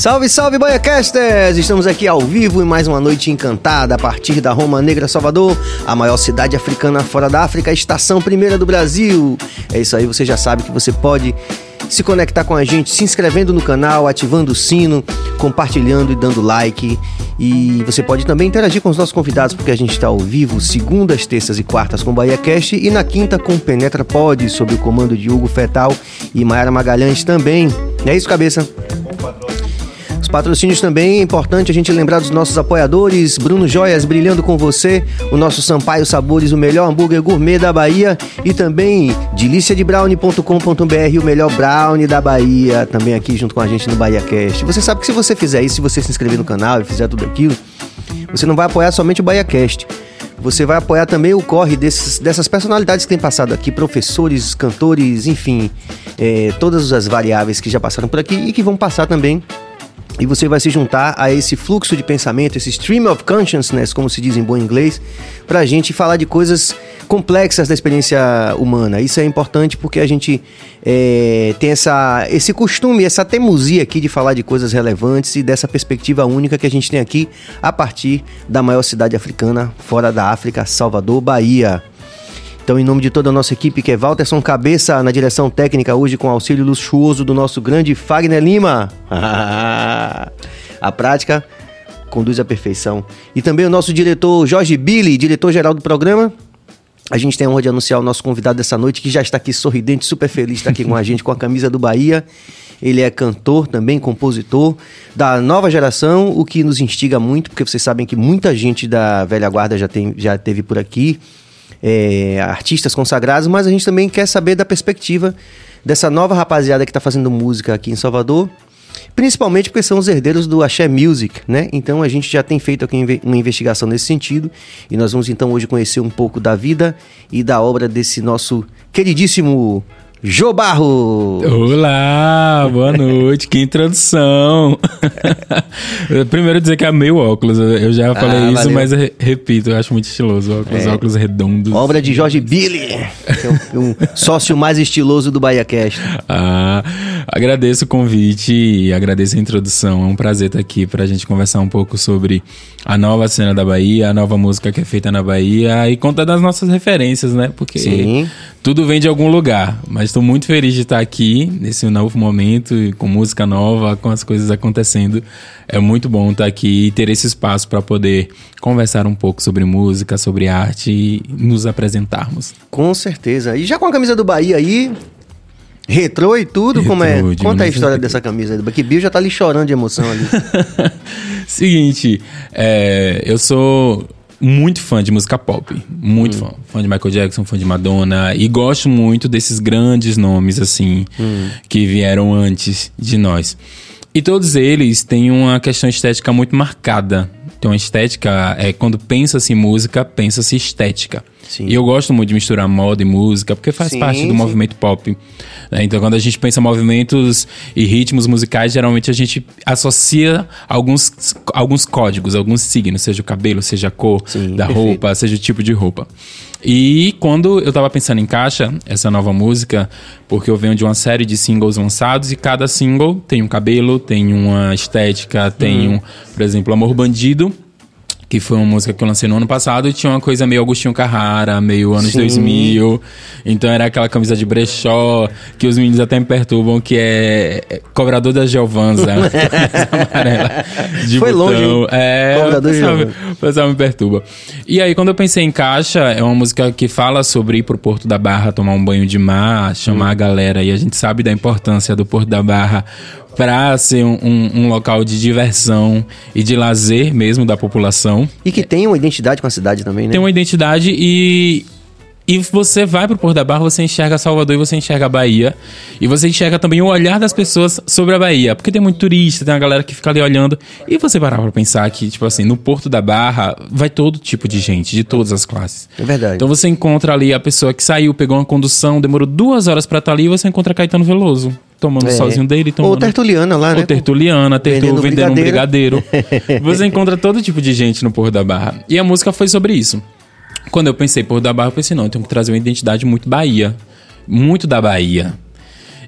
Salve, salve, Baiacasters! Estamos aqui ao vivo em mais uma noite encantada a partir da Roma Negra, Salvador, a maior cidade africana fora da África, estação primeira do Brasil. É isso aí, você já sabe que você pode se conectar com a gente se inscrevendo no canal, ativando o sino, compartilhando e dando like. E você pode também interagir com os nossos convidados, porque a gente está ao vivo segundas, terças e quartas com Bahia Cast e na quinta com Penetra Pod, sob o comando de Hugo Fetal e Mayara Magalhães também. É isso, cabeça? Patrocínios também. É importante a gente lembrar dos nossos apoiadores, Bruno Joias brilhando com você, o nosso Sampaio Sabores, o melhor hambúrguer gourmet da Bahia. E também deliciadebrownie.com.br, o melhor brownie da Bahia, também aqui junto com a gente no Bahia Cast. Você sabe que se você fizer isso, se você se inscrever no canal e fizer tudo aquilo, você não vai apoiar somente o Bahia Cast. Você vai apoiar também o corre desses, dessas personalidades que têm passado aqui, professores, cantores, enfim, é, todas as variáveis que já passaram por aqui e que vão passar também e você vai se juntar a esse fluxo de pensamento, esse stream of consciousness, como se diz em bom inglês, para a gente falar de coisas complexas da experiência humana. Isso é importante porque a gente é, tem essa, esse costume, essa teimosia aqui de falar de coisas relevantes e dessa perspectiva única que a gente tem aqui a partir da maior cidade africana fora da África, Salvador, Bahia. Então, em nome de toda a nossa equipe, que é Walterson Cabeça na direção técnica, hoje com auxílio luxuoso do nosso grande Fagner Lima. a prática conduz à perfeição. E também o nosso diretor Jorge Billy, diretor-geral do programa. A gente tem a honra de anunciar o nosso convidado dessa noite, que já está aqui sorridente, super feliz, está aqui com a gente com a camisa do Bahia. Ele é cantor também, compositor da nova geração, o que nos instiga muito, porque vocês sabem que muita gente da velha guarda já, tem, já teve por aqui é, artistas consagrados, mas a gente também quer saber da perspectiva dessa nova rapaziada que está fazendo música aqui em Salvador, principalmente porque são os herdeiros do Axé Music, né? Então a gente já tem feito aqui uma investigação nesse sentido e nós vamos então hoje conhecer um pouco da vida e da obra desse nosso queridíssimo Jô Barro! Olá, boa noite, que introdução! Primeiro dizer que amei o óculos, eu já falei ah, isso, valeu. mas repito, eu acho muito estiloso, óculos, é. óculos redondos. Obra de Jorge Billy, que é um, um sócio mais estiloso do BahiaCast. Ah, agradeço o convite e agradeço a introdução, é um prazer estar aqui para a gente conversar um pouco sobre a nova cena da Bahia, a nova música que é feita na Bahia e contar das nossas referências, né? Porque Sim. tudo vem de algum lugar, mas estou muito feliz de estar aqui nesse novo momento, com música nova, com as coisas acontecendo. É muito bom estar aqui e ter esse espaço para poder conversar um pouco sobre música, sobre arte e nos apresentarmos. Com certeza. E já com a camisa do Bahia aí, retrô e tudo, retrô, como é? Conta a história dessa camisa aí. Que Bill já tá ali chorando de emoção ali. Seguinte, é, eu sou muito fã de música pop. Muito hum. fã. Fã de Michael Jackson, fã de Madonna. E gosto muito desses grandes nomes, assim, hum. que vieram antes de nós. E todos eles têm uma questão estética muito marcada. Tem uma estética, é, quando pensa-se em música, pensa-se estética. Sim. E eu gosto muito de misturar moda e música, porque faz sim, parte do sim. movimento pop. Né? Então, quando a gente pensa movimentos e ritmos musicais, geralmente a gente associa alguns, alguns códigos, alguns signos, seja o cabelo, seja a cor da perfeito. roupa, seja o tipo de roupa. E quando eu tava pensando em caixa, essa nova música, porque eu venho de uma série de singles lançados e cada single tem um cabelo, tem uma estética, tem hum. um, por exemplo, Amor Bandido que foi uma música que eu lancei no ano passado e tinha uma coisa meio Agostinho Carrara, meio anos Sim. 2000. Então era aquela camisa de brechó que os meninos até me perturbam, que é cobrador da Giovanza. amarela. De foi botão. longe. É, cobrador o pessoal me perturba. E aí, quando eu pensei em Caixa, é uma música que fala sobre ir pro Porto da Barra tomar um banho de mar, chamar hum. a galera. E a gente sabe da importância do Porto da Barra para ser um, um, um, local de diversão e de lazer mesmo da população. E que tem uma identidade com a cidade também, né? Tem uma identidade e e você vai pro Porto da Barra, você enxerga Salvador e você enxerga a Bahia. E você enxerga também o olhar das pessoas sobre a Bahia. Porque tem muito turista, tem uma galera que fica ali olhando. E você parar pra pensar que, tipo assim, no Porto da Barra vai todo tipo de gente, de todas as classes. É verdade. Então você encontra ali a pessoa que saiu, pegou uma condução, demorou duas horas para estar tá ali e você encontra Caetano Veloso tomando é. sozinho dele. Tomando... Ou Tertuliana lá, né? Ou Tertuliana, tertu... vendendo, vendendo brigadeiro. um brigadeiro. Você encontra todo tipo de gente no Porto da Barra. E a música foi sobre isso. Quando eu pensei Porto da Barra, eu pensei, não, eu tenho que trazer uma identidade muito Bahia. Muito da Bahia.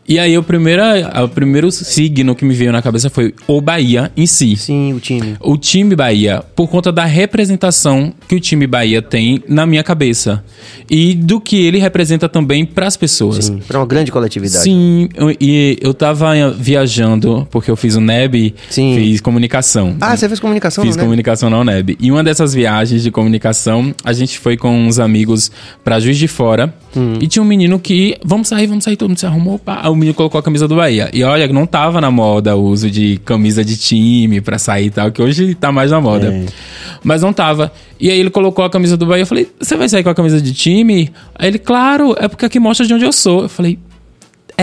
E aí o primeiro, o primeiro signo que me veio na cabeça foi o Bahia em si. Sim, o time. O time Bahia, por conta da representação que o time Bahia tem na minha cabeça. E do que ele representa também para as pessoas. Sim, para uma grande coletividade. Sim, eu- e eu tava viajando, porque eu fiz o NEB, Sim. fiz comunicação. Ah, você fez comunicação, Fiz comunicação na UNEB. E uma dessas viagens de comunicação, a gente foi com uns amigos pra Juiz de Fora. Hum. E tinha um menino que, vamos sair, vamos sair, todo mundo se arrumou. Pá. O menino colocou a camisa do Bahia. E olha, não tava na moda o uso de camisa de time pra sair e tal, que hoje tá mais na moda. É. Mas não tava. E aí ele colocou a camisa do Bahia. Eu falei, você vai sair com a camisa de time? Aí ele, claro, é porque aqui mostra de onde eu sou. Eu falei,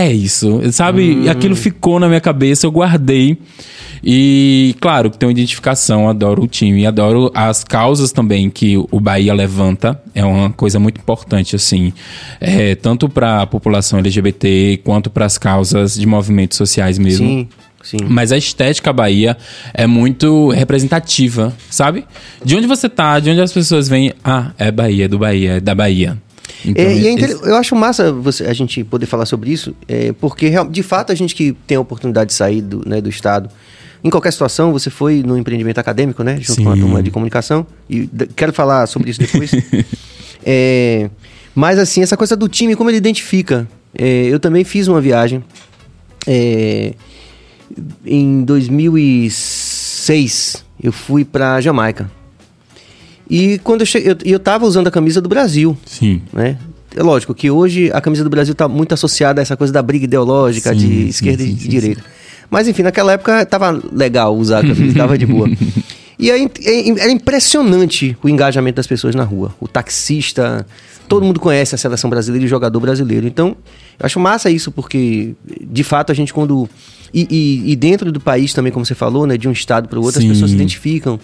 é isso, sabe? E aquilo ficou na minha cabeça, eu guardei. E, claro, que tem uma identificação, adoro o time, adoro as causas também que o Bahia levanta, é uma coisa muito importante, assim, é, tanto para a população LGBT quanto para as causas de movimentos sociais mesmo. Sim, sim. Mas a estética Bahia é muito representativa, sabe? De onde você tá, de onde as pessoas vêm, ah, é Bahia, é do Bahia, é da Bahia. Então, É, e é esse- Eu acho massa você- a gente poder falar sobre isso, é, porque de fato a gente que tem a oportunidade de sair do, né, do Estado, em qualquer situação, você foi no empreendimento acadêmico, né? Junto Sim. com a turma de comunicação, e quero falar sobre isso depois. É, mas assim, essa coisa do time, como ele identifica. É, eu também fiz uma viagem é, em 2006, eu fui pra Jamaica. E quando eu cheguei, eu, eu tava usando a camisa do Brasil Sim. né? É lógico que hoje a camisa do Brasil está muito associada a essa coisa da briga ideológica Sim, de esquerda sim, e de direita. Mas enfim, naquela época tava legal usar a camisa, tava de boa. E aí é- era impressionante o engajamento das pessoas na rua. O taxista, todo mundo conhece a seleção brasileira e o jogador brasileiro. Então, eu acho massa isso, porque de fato a gente quando. E, e- e dentro do país também, como você falou, né? De um estado para o outro, Sim. as pessoas se identificam.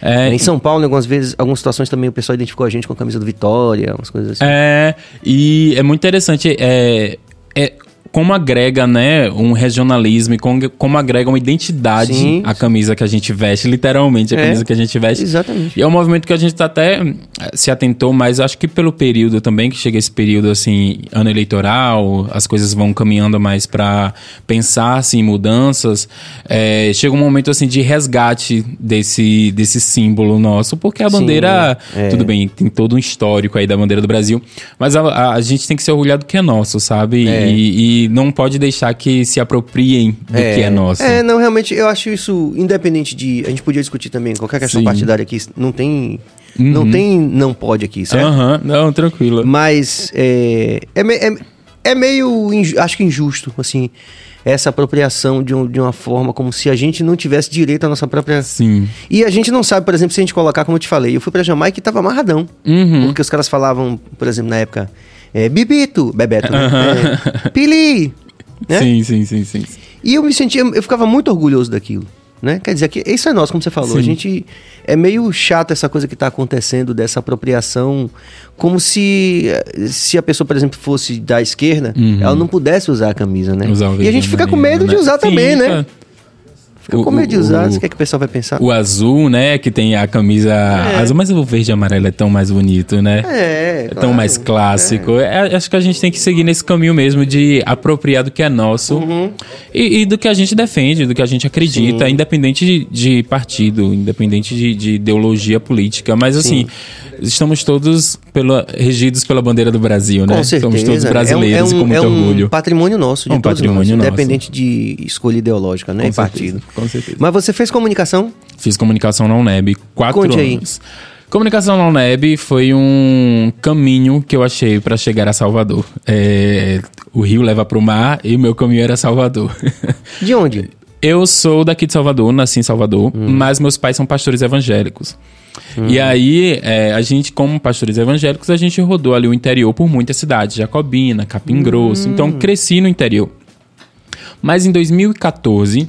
É, Em São Paulo, algumas vezes, algumas situações também o pessoal identificou a gente com a camisa do Vitória, umas coisas assim. É, e é muito interessante é, é como agrega, né, um regionalismo e como, como agrega uma identidade Sim. a camisa que a gente veste, literalmente a É, camisa que a gente veste. Exatamente. E é um movimento que a gente tá até eh, se atentou, mas acho que pelo período também, que chega esse período assim, ano eleitoral, as coisas vão caminhando mais para pensar assim, em mudanças, eh, chega um momento assim de resgate desse, desse símbolo nosso, porque a Sim, bandeira, é. tudo bem, tem todo um histórico aí da bandeira do Brasil, mas a, a- a gente tem que se orgulhar do que é nosso, sabe? É. E, e não pode deixar que se apropriem do que é nosso. É, não, realmente, eu acho isso independente de. A gente podia discutir também qualquer questão Sim. partidária aqui. Não tem. Não Uhum. tem. Não pode aqui, certo? Aham, não, tranquilo. Mas é, é, é, é meio. Acho que injusto, assim. Essa apropriação de, um- de uma forma como se a gente não tivesse direito à nossa própria. Sim. E a gente não sabe, por exemplo, se a gente colocar, como eu te falei, eu fui pra Jamaica e tava amarradão. Uhum. Porque os caras falavam, por exemplo, na época, é, Bibito, Bebeto, né? É, Pili, né? Sim, sim, sim, sim. E eu me sentia, eu ficava muito orgulhoso daquilo. Né? Quer dizer, que isso é nosso, como você falou. Sim. A gente. É meio chato essa coisa que está acontecendo, dessa apropriação, como se, se a pessoa, por exemplo, fosse da esquerda, Uhum. ela não pudesse usar a camisa, né? Usar e a gente fica com medo de usar também, né? Fica com de usar. o- Você quer que o pessoal vai pensar? O azul, né? Que tem a camisa azul, mas o verde e amarelo é tão mais bonito, né? É, É claro. tão mais clássico. É, acho que a gente tem que seguir nesse caminho mesmo de apropriar do que é nosso Uhum. e, e do que a gente defende, do que a gente acredita, independente de, de partido, independente de, de ideologia política. Mas assim, estamos todos pela, regidos pela bandeira do Brasil, né? Com certeza. Somos todos É um- brasileiros é um, e com muito é um orgulho. patrimônio nosso, de Um todos patrimônio nós, nosso. independente de escolha ideológica, né? Com e certeza, partido. Com certeza. Mas você fez comunicação? Fiz comunicação na UNEB, quatro Conte aí. anos. Comunicação na UNEB foi um caminho que eu achei para chegar a Salvador. É, o rio leva para o mar e o meu caminho era Salvador. De onde? Eu sou daqui de Salvador, nasci em Salvador, Hum. mas meus pais são pastores evangélicos. E aí, é, a gente, como pastores evangélicos, a gente rodou ali o interior por muitas cidades, Jacobina, Capim Grosso. Então, cresci no interior. Mas em 2014,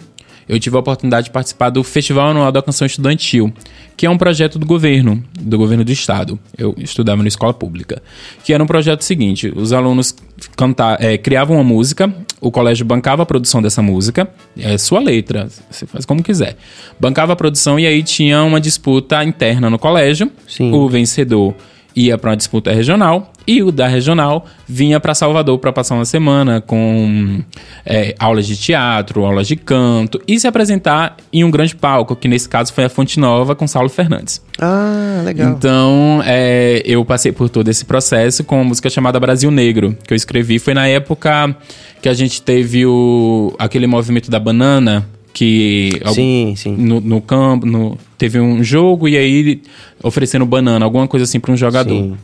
eu tive a oportunidade de participar do Festival Anual da Canção Estudantil, que é um projeto do governo, do governo do estado. Eu estudava na escola pública. Que era um projeto seguinte: os alunos canta, é, criavam uma música, o colégio bancava a produção dessa música, é sua letra, você faz como quiser. Bancava a produção e aí tinha uma disputa interna no colégio. Sim. O vencedor ia para uma disputa regional E o da regional vinha para Salvador para passar uma semana com é, aulas de teatro, aulas de canto e se apresentar em um grande palco, que nesse caso foi a Fonte Nova com Saulo Fernandes. Ah, legal. Então, é, eu passei por todo esse processo com uma música chamada Brasil Negro, que eu escrevi. Foi na época que a gente teve o, aquele movimento da banana, que sim, sim. No, no campo no, teve um jogo e aí oferecendo banana, alguma coisa assim para um jogador. Sim.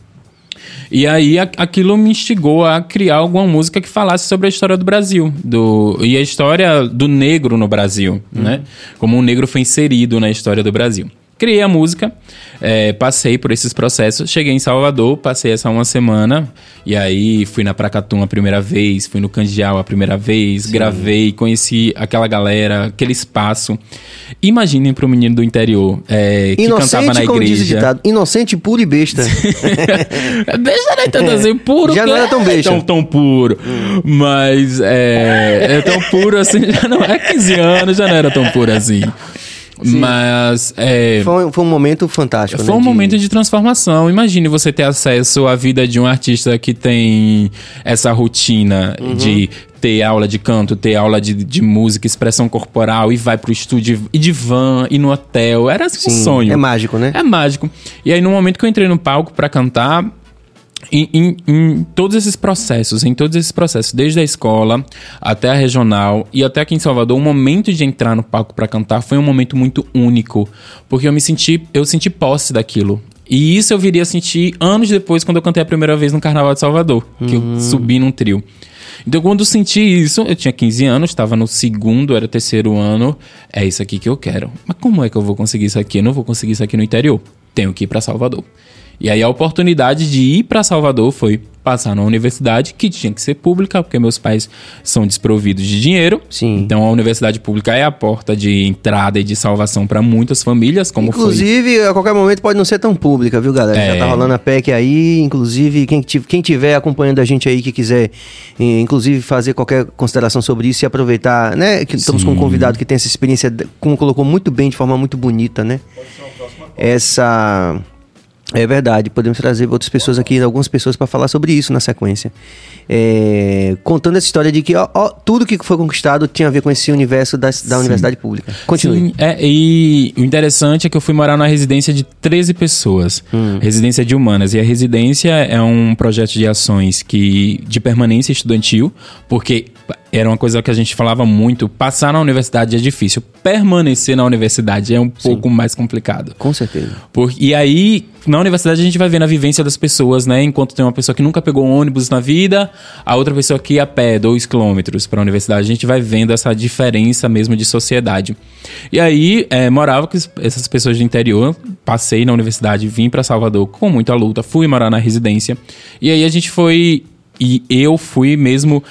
E aí a, aquilo me instigou a criar alguma música que falasse sobre a história do Brasil, do e a história do negro no Brasil, hum. né? Como o negro foi inserido na história do Brasil. Criei a música, é, passei por esses processos, cheguei em Salvador, passei essa uma semana, e aí fui na Pracatum a primeira vez, fui no Candial a primeira vez, Sim. gravei, conheci aquela galera, aquele espaço. Imaginem para um menino do interior é, que Inocente, cantava na igreja. Inocente, puro e besta. besta não é tanto assim, puro. Já não era tão besta. tão, tão puro. Hum. Mas é, é tão puro assim, já não é 15 anos, já não era tão puro assim. Sim. Mas. É, foi, foi, um momento fantástico. Foi né, um de... momento de transformação. Imagine você ter acesso à vida de um artista que tem essa rotina uhum. de ter aula de canto, ter aula de, de música, expressão corporal, e vai pro estúdio e de van, e no hotel. Era assim, Sim, um sonho. É mágico, né? É mágico. E aí, no momento que eu entrei no palco para cantar, em, em, em, todos esses processos, em todos esses processos, desde a escola até a regional e até aqui em Salvador, o momento de entrar no palco para cantar foi um momento muito único, porque eu me senti, eu senti posse daquilo. E isso eu viria a sentir anos depois, quando eu cantei a primeira vez no Carnaval de Salvador, que eu hum. subi num trio. Então, quando eu senti isso, eu tinha 15 anos, estava no segundo, era terceiro ano, é isso aqui que eu quero. Mas como é que eu vou conseguir isso aqui? Eu não vou conseguir isso aqui no interior. Tenho que ir para Salvador. E aí a oportunidade de ir para Salvador foi passar na universidade, que tinha que ser pública, porque meus pais são desprovidos de dinheiro. Sim. Então a universidade pública é a porta de entrada e de salvação para muitas famílias, como Inclusive, foi. a qualquer momento pode não ser tão pública, viu, galera? É... Já tá rolando a PEC aí, inclusive, quem, quem tiver acompanhando a gente aí que quiser, inclusive, fazer qualquer consideração sobre isso e aproveitar, né? Que estamos Sim. com um convidado que tem essa experiência, como colocou muito bem, de forma muito bonita, né? Essa é verdade, podemos trazer outras pessoas aqui, algumas pessoas para falar sobre isso na sequência. É, contando essa história de que ó, ó, tudo que foi conquistado tinha a ver com esse universo da, da universidade pública. Continue. Sim, é, e o interessante é que eu fui morar numa residência de 13 pessoas, hum. residência de humanas. E a residência é um projeto de ações que de permanência estudantil, porque era uma coisa que a gente falava muito. Passar na universidade é difícil. Permanecer na universidade é um Sim. pouco mais complicado. Com certeza. Por, e aí, na universidade, a gente vai ver a vivência das pessoas, né? Enquanto tem uma pessoa que nunca pegou um ônibus na vida, a outra pessoa que ia a pé, dois quilômetros para a universidade. A gente vai vendo essa diferença mesmo de sociedade. E aí, é, morava com essas pessoas do interior. Passei na universidade, vim para Salvador com muita luta, fui morar na residência. E aí a gente foi. E eu fui mesmo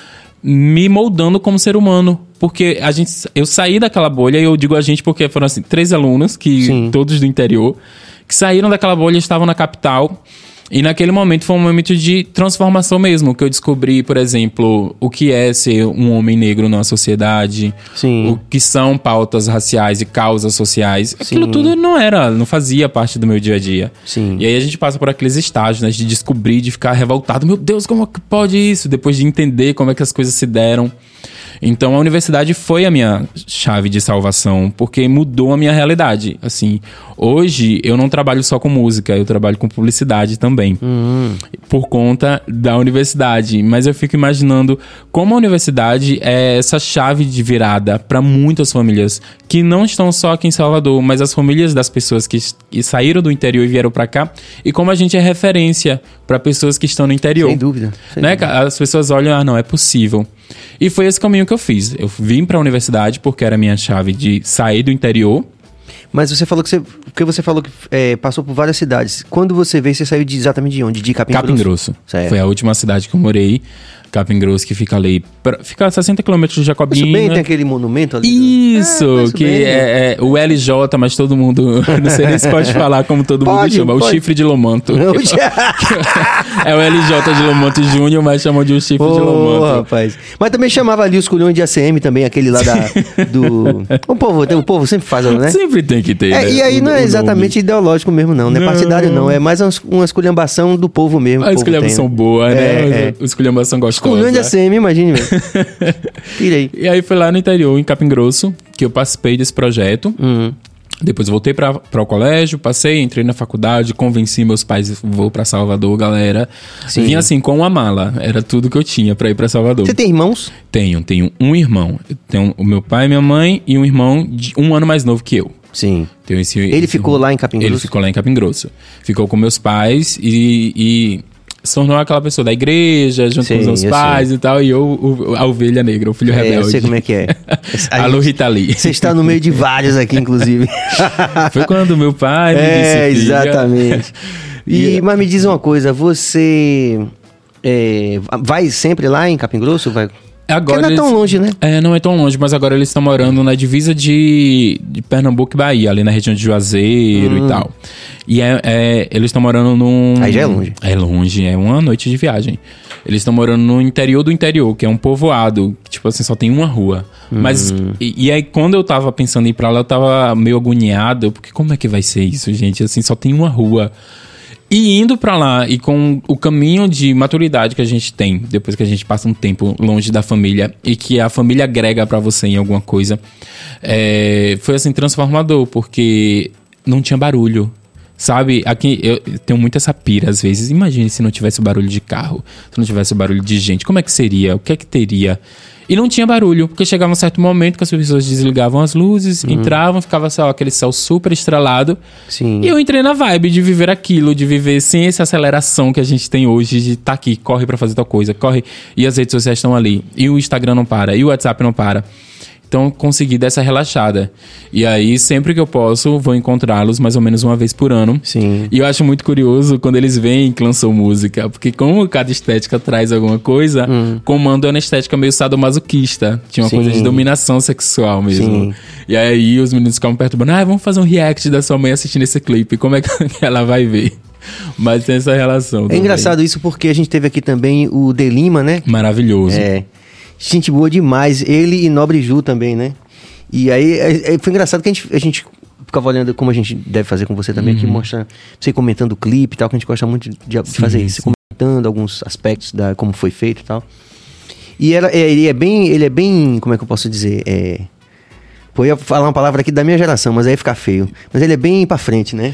me moldando como ser humano. Porque a gente, eu saí daquela bolha, e eu digo a gente porque foram assim, três alunos, que Sim. todos do interior, que saíram daquela bolha e estavam na capital. E naquele momento foi um momento de transformação mesmo, que eu descobri, por exemplo, o que é ser um homem negro na sociedade, Sim. o que são pautas raciais e causas sociais. Aquilo Sim. tudo não era, não fazia parte do meu dia a dia. Sim. E aí a gente passa por aqueles estágios, né, de descobrir, de ficar revoltado. Meu Deus, como é que pode isso? Depois de entender como é que as coisas se deram. Então a universidade foi a minha chave de salvação, porque mudou a minha realidade. Assim, hoje eu não trabalho só com música, eu trabalho com publicidade também. Uhum. Por conta da universidade. Mas eu fico imaginando como a universidade é essa chave de virada para muitas famílias que não estão só aqui em Salvador, mas as famílias das pessoas que, que saíram do interior e vieram para cá, e como a gente é referência para pessoas que estão no interior. Sem dúvida. Sem né? dúvida. As pessoas olham, ah, não, é possível. E foi esse caminho que eu fiz. Eu vim para a universidade porque era a minha chave de sair do interior. Mas você falou que você, porque você falou que é, passou por várias cidades. Quando você veio, você saiu de exatamente de onde? De Capim, Capim Grosso. Grosso. Foi a última cidade que eu morei. Capim Grosso, que fica ali. pra- fica a 60 quilômetros de Isso Jacobina. bem, tem aquele monumento ali. Isso, É, que é, é o LJ, mas todo mundo. Não sei nem se pode falar como todo mundo Pode, chama. O pode. chifre de Lomanto. É o LJ de Lomanto Júnior, mas chamam de o chifre de Ô, Lomanto. rapaz. Mas também chamava ali os culhões de ACM também, aquele lá da, do... O povo, o povo sempre faz, né? Sempre tem que ter. É, né, e aí o- não o é exatamente ideológico mesmo, não. Não é partidário, não. É mais uma, uma esculhambação do povo mesmo. A o esculhambação boa, né? É, é. Os esculhambação gostosa. Culhão de ACM, imagine, velho. Tirei. E aí foi lá no interior, em Capim Grosso, que eu participei desse projeto. Uhum. Depois voltei para o colégio, passei, entrei na faculdade, convenci meus pais, vou para Salvador, galera. Sim. Vim assim com uma mala, era tudo que eu tinha para ir para Salvador. Você tem irmãos? Tenho, tenho um irmão. Eu Tenho o meu pai, minha mãe e um irmão de um ano mais novo que eu. Sim. Esse, Ele esse ficou lá em Capim Ele Grosso? ficou lá em Capim Grosso. Ficou com meus pais e, e se tornou aquela pessoa da igreja, junto Sim, com os meus eu pais e tal. E eu, o- a ovelha negra, o filho É, eu rebelde. sei como é que é. A Alô, Rita Lee. Você está no meio de vários aqui, inclusive. Foi quando meu pai me é, disse, "Filha." exatamente. E, E- mas me diz uma coisa, você é, vai sempre lá em Capim Grosso? Vai... Agora Porque não é tão eles- longe, né? É, não é tão longe, mas agora eles estão morando na divisa de, de Pernambuco e Bahia, ali na região de Juazeiro e tal. E é, é- eles estão morando num. Hum. Aí já é longe. É longe, é uma noite de viagem. Eles estão morando no interior do interior, que é um povoado, que, tipo assim, só tem uma rua. Mas, Hum. e, e aí quando eu tava pensando em ir pra lá, eu tava meio agoniado, porque como é que vai ser isso, gente? Assim, só tem uma rua. E indo pra lá e com o caminho de maturidade que a gente tem, depois que a gente passa um tempo longe da família e que a família agrega pra você em alguma coisa, é, foi assim transformador, porque não tinha barulho. Sabe, aqui eu tenho muita essa pira às vezes. Imagine se não tivesse barulho de carro, se não tivesse barulho de gente, como é que seria? O que é que teria? E não tinha barulho, porque chegava um certo momento que as pessoas desligavam as luzes, entravam, ficava só aquele céu super estrelado. Sim. E eu entrei na vibe de viver aquilo, de viver sem essa aceleração que a gente tem hoje, de estar aqui, corre pra fazer tal coisa, corre, e as redes sociais estão ali, e o Instagram não para, e o WhatsApp não para. Então consegui dar essa relaxada. E aí, sempre que eu posso, vou encontrá-los mais ou menos uma vez por ano. Sim. E eu acho muito curioso quando eles veem que lançou música, porque como cada estética traz alguma coisa, comando é uma estética meio sadomasoquista. Tinha uma Hum. Sim. coisa de dominação sexual mesmo. Sim. E aí os meninos ficavam perturbando, ah, vamos fazer um react da sua mãe assistindo esse clipe, como é que ela vai ver? Mas tem essa relação. É também. engraçado isso porque a gente teve aqui também o De Lima, né? Maravilhoso. É. Gente boa demais. Ele e Nobre Ju também, né? E aí é- é- foi engraçado que a gente, a gente ficava olhando, como a gente deve fazer com você também, Uhum. que mostra você comentando o clipe e tal, que a gente gosta muito de, de fazer isso, sim. comentando alguns aspectos da como foi feito e tal. E ela, é, ele é bem, ele é bem, como é que eu posso dizer? É, pô, ia falar uma palavra aqui da minha geração, mas aí ia ficar feio. Mas ele é bem pra frente, né?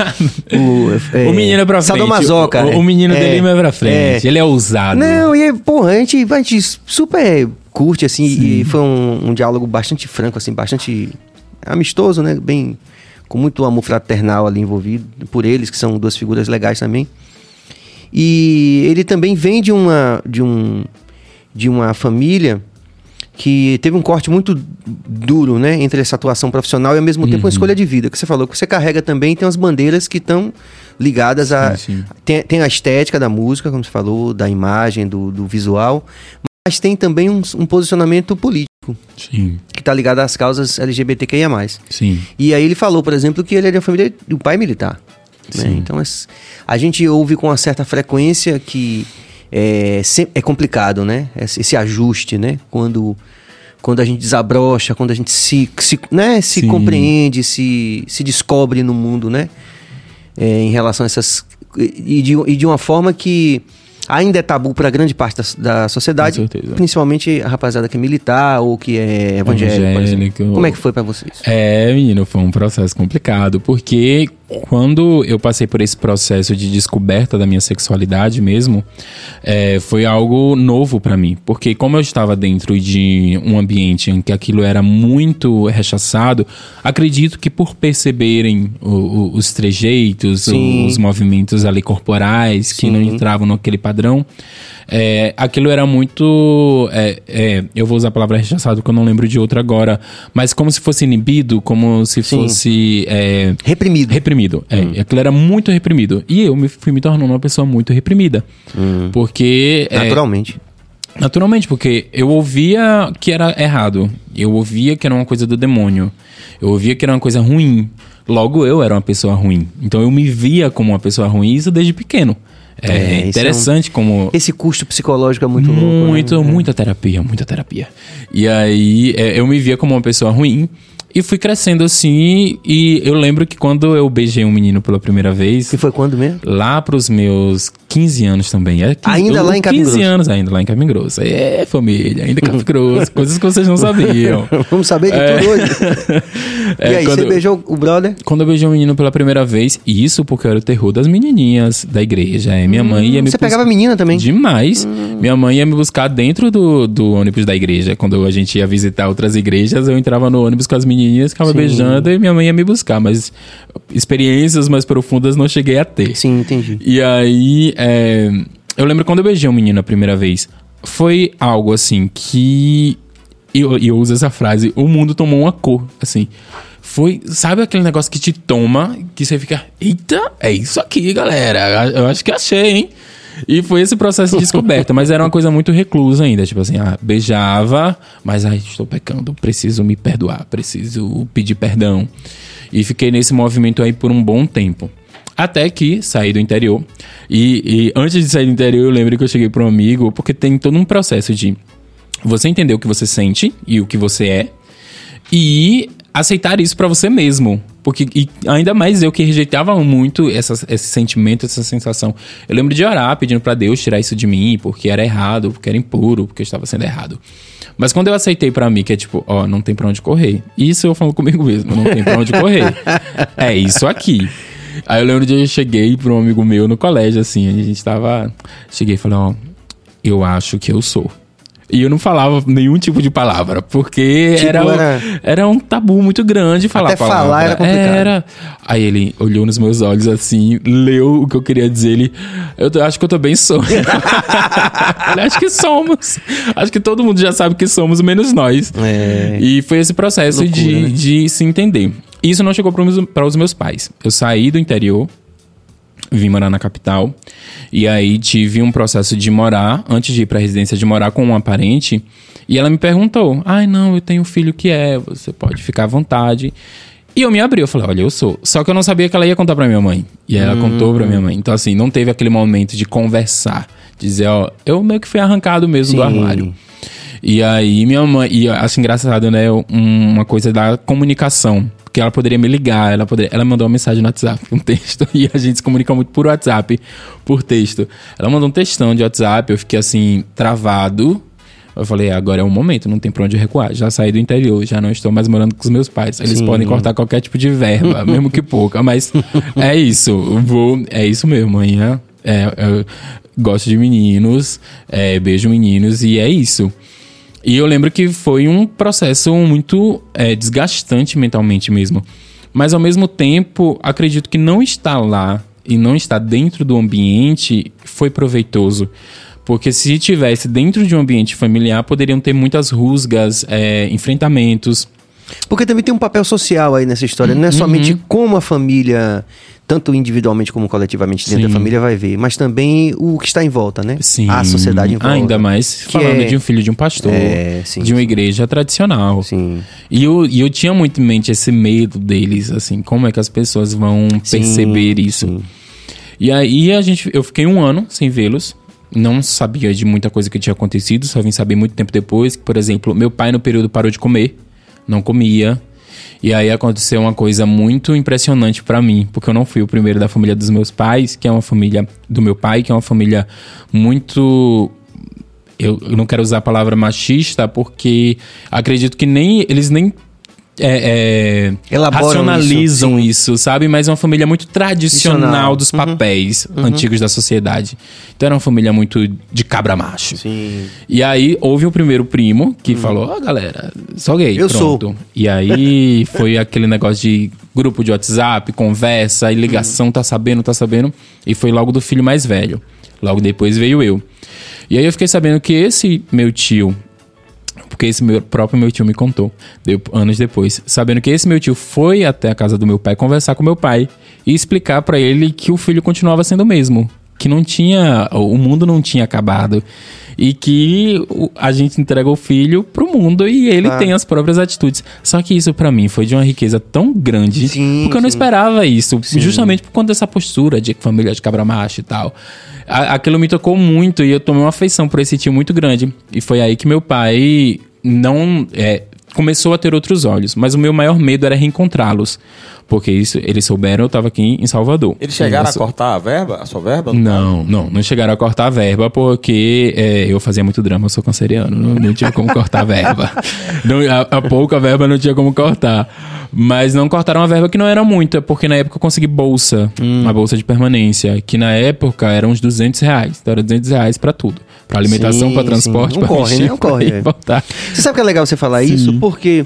o, o menino é pra frente. Sadomasoca. O, o menino é, dele é pra frente. é. Ele é ousado. Não, e aí, porra, a gente, a gente super curte, assim, e foi um, um diálogo bastante franco, assim, bastante amistoso, né? Bem, com muito amor fraternal ali envolvido, por eles, que são duas figuras legais também. E ele também vem de uma, de um, de uma família que teve um corte muito duro, né, entre essa atuação profissional e ao mesmo tempo uma escolha de vida, que você falou que você carrega também tem as bandeiras que estão ligadas a Sim, sim. tem, tem a estética da música, como você falou, da imagem, do, do visual, mas tem também um, um posicionamento político Sim, que está ligado às causas LGBTQIA+. sim. E aí ele falou, por exemplo, que ele é de uma família do pai militar. né? Sim. Então a gente ouve com uma certa frequência que é, é complicado, né? Esse, ajuste, né? Quando, quando a gente desabrocha, quando a gente se, se, né? se Sim. compreende, se, se descobre no mundo, né? É, em relação a essas. E de, e de uma forma que ainda é tabu para grande parte da, da sociedade, principalmente a rapaziada que é militar ou que é evangélico. Evangélico. Como é que foi para vocês? É, menino, foi um processo complicado, porque quando eu passei por esse processo de descoberta da minha sexualidade mesmo, é, foi algo novo pra mim, porque como eu estava dentro de um ambiente em que aquilo era muito rechaçado, acredito que por perceberem o- o- os trejeitos, os movimentos ali corporais que não Sim. entravam naquele padrão, é, aquilo era muito. é, é, eu vou usar a palavra rechaçado porque eu não lembro de outra agora. Mas como se fosse inibido, como se Sim. fosse. é, Reprimido. Reprimido. É, aquilo era muito reprimido. E eu me, fui me tornando uma pessoa muito reprimida. Porque. é, Naturalmente. Naturalmente, porque eu ouvia que era errado. Eu ouvia que era uma coisa do demônio. Eu ouvia que era uma coisa ruim. Logo eu era uma pessoa ruim. Então eu me via como uma pessoa ruim, isso desde pequeno. É, É, interessante é um- como. Esse custo psicológico é muito, louco. né? Muito, muita terapia, muita terapia. E aí é, eu me via como uma pessoa ruim. E fui crescendo assim. E eu lembro que quando eu beijei um menino pela primeira vez, Que foi quando mesmo? lá pros meus 15 anos também. É 15, Ainda lá em Capim 15 Grosso? anos ainda lá em Capim Grosso. É, família, ainda em Capim Grosso. coisas que vocês não sabiam. Vamos saber de tudo hoje. É, e aí, quando- você beijou o brother? Quando eu beijei um menino pela primeira vez, e isso porque eu era o terror das menininhas da igreja. É, minha mãe ia me Você bus- pegava menina também? Demais. Minha mãe ia me buscar dentro do, do ônibus da igreja. Quando a gente ia visitar outras igrejas, eu entrava no ônibus com as menininhas, ficava Sim. beijando e minha mãe ia me buscar. Mas experiências mais profundas não cheguei a ter. Sim, entendi. E aí, é, eu lembro quando eu beijei um menino a primeira vez, foi algo assim que. E eu, eu uso essa frase: o mundo tomou uma cor, assim. Foi, sabe aquele negócio que te toma, que você fica, eita, é isso aqui, galera. Eu acho que achei, hein? E foi esse processo de descoberta, mas era uma coisa muito reclusa ainda. Tipo assim, ah, beijava, mas ai, estou pecando, preciso me perdoar, preciso pedir perdão. E fiquei nesse movimento aí por um bom tempo. Até que saí do interior. E, e antes de sair do interior, eu lembro que eu cheguei para um amigo, porque tem todo um processo de você entender o que você sente e o que você é, e aceitar isso pra você mesmo. Porque e ainda mais eu que rejeitava muito essa, esse sentimento, essa sensação. Eu lembro de orar pedindo pra Deus tirar isso de mim, porque era errado, porque era impuro, porque eu estava sendo errado. Mas quando eu aceitei pra mim que é tipo, ó, não tem pra onde correr. Isso eu falo comigo mesmo, não tem pra onde correr. é isso aqui. Aí eu lembro de eu cheguei pra um amigo meu no colégio, assim, a gente tava. Cheguei e falei, ó, eu acho que eu sou. E eu não falava nenhum tipo de palavra, porque Tipo, era, era- era um tabu muito grande falar Até palavra. falar era complicado. Era. Aí ele olhou nos meus olhos assim, leu o que eu queria dizer. Ele, eu acho que eu tô bem sou. Ele, acho que somos. Acho que todo mundo já sabe que somos, menos nós. É. E foi esse processo Loucura, de, né? de se entender. Isso não chegou para os meus pais. Eu saí do interior, vim morar na capital. E aí tive um processo de morar, antes de ir pra residência, de morar com uma parente. E ela me perguntou: Ai, não, eu tenho um filho que é, você pode ficar à vontade. E eu me abri, eu falei, olha, eu sou. Só que eu não sabia que ela ia contar pra minha mãe. E ela contou pra minha mãe. Então, assim, não teve aquele momento de conversar. Dizer, ó, eu meio que fui arrancado mesmo do Sim. armário. E aí minha mãe, e acho engraçado, né, um- uma coisa da comunicação, que ela poderia me ligar, ela poderia, ela mandou uma mensagem no WhatsApp, um texto, e a gente se comunica muito por WhatsApp, por texto. Ela mandou um textão de WhatsApp, eu fiquei assim travado. Eu falei, agora é o momento, não tem pra onde recuar. Já saí do interior, já não estou mais morando com os meus pais. Eles Sim. podem cortar qualquer tipo de verba, mesmo que pouca, mas é isso. Vou, é isso mesmo, manhã. É, eu gosto de meninos, é, beijo meninos e é isso. E eu lembro que foi um processo muito é, desgastante mentalmente mesmo. Mas ao mesmo tempo, acredito que não estar lá e não estar dentro do ambiente foi proveitoso. Porque se tivesse dentro de um ambiente familiar, poderiam ter muitas rusgas, é, enfrentamentos. Porque também tem um papel social aí nessa história. Uhum. Não é somente como a família, tanto individualmente como coletivamente dentro Sim. da família, vai ver, mas também o que está em volta, né? Sim. A sociedade em volta. Ainda mais falando é- de um filho de um pastor, É, sim, de uma sim. igreja tradicional. Sim. E eu, e eu tinha muito em mente esse medo deles, assim, como é que as pessoas vão perceber isso. sim. E aí a gente, eu fiquei um ano sem vê-los. Não sabia de muita coisa que tinha acontecido, só vim saber muito tempo depois que, por exemplo, meu pai no período parou de comer, não comia. E aí aconteceu uma coisa muito impressionante pra mim, porque eu não fui o primeiro da família dos meus pais, que é uma família do meu pai, que é uma família muito eu não quero usar a palavra machista porque acredito que nem eles nem é, é, Elaboram racionalizam isso, isso, sabe? Mas é uma família muito tradicional Tradicional. dos papéis antigos da sociedade. Então era uma família muito de cabra macho. Sim. E aí houve o primeiro primo que falou: Ó, galera, sou gay. Eu sou. pronto. E aí foi aquele negócio de grupo de WhatsApp, conversa e ligação, tá sabendo, tá sabendo. E foi logo do filho mais velho. Logo depois veio eu. E aí eu fiquei sabendo que esse meu tio, porque esse meu próprio meu tio me contou, deu- anos depois, sabendo que esse meu tio foi até a casa do meu pai conversar com meu pai e explicar pra ele que o filho continuava sendo o mesmo, que não tinha, o mundo não tinha acabado. e que a gente entrega o filho pro mundo e ele Claro. tem as próprias atitudes. Só que isso pra mim foi de uma riqueza tão grande, Sim, porque eu não sim. esperava isso, justamente por conta dessa postura de família de cabra macho e tal. Aquilo me tocou muito e eu tomei uma afeição por esse tio muito grande. E foi aí que meu pai não é, começou a ter outros olhos, mas o meu maior medo era reencontrá-los, porque isso eles souberam eu estava aqui em Salvador. Eles chegaram a cortar a verba, a sua verba? não, não, não chegaram a cortar a verba porque é, eu fazia muito drama, eu sou canceriano, não, não tinha como cortar a verba. Não, a, a pouca verba não tinha como cortar. Mas não cortaram a verba que não era muita, porque na época eu consegui bolsa, uma bolsa de permanência, que na época era uns 200 reais. Então era 200 reais pra tudo. Pra alimentação, Sim, pra transporte, sim. Não pra corre? Não corre, voltar. Você sabe que é legal você falar isso? Porque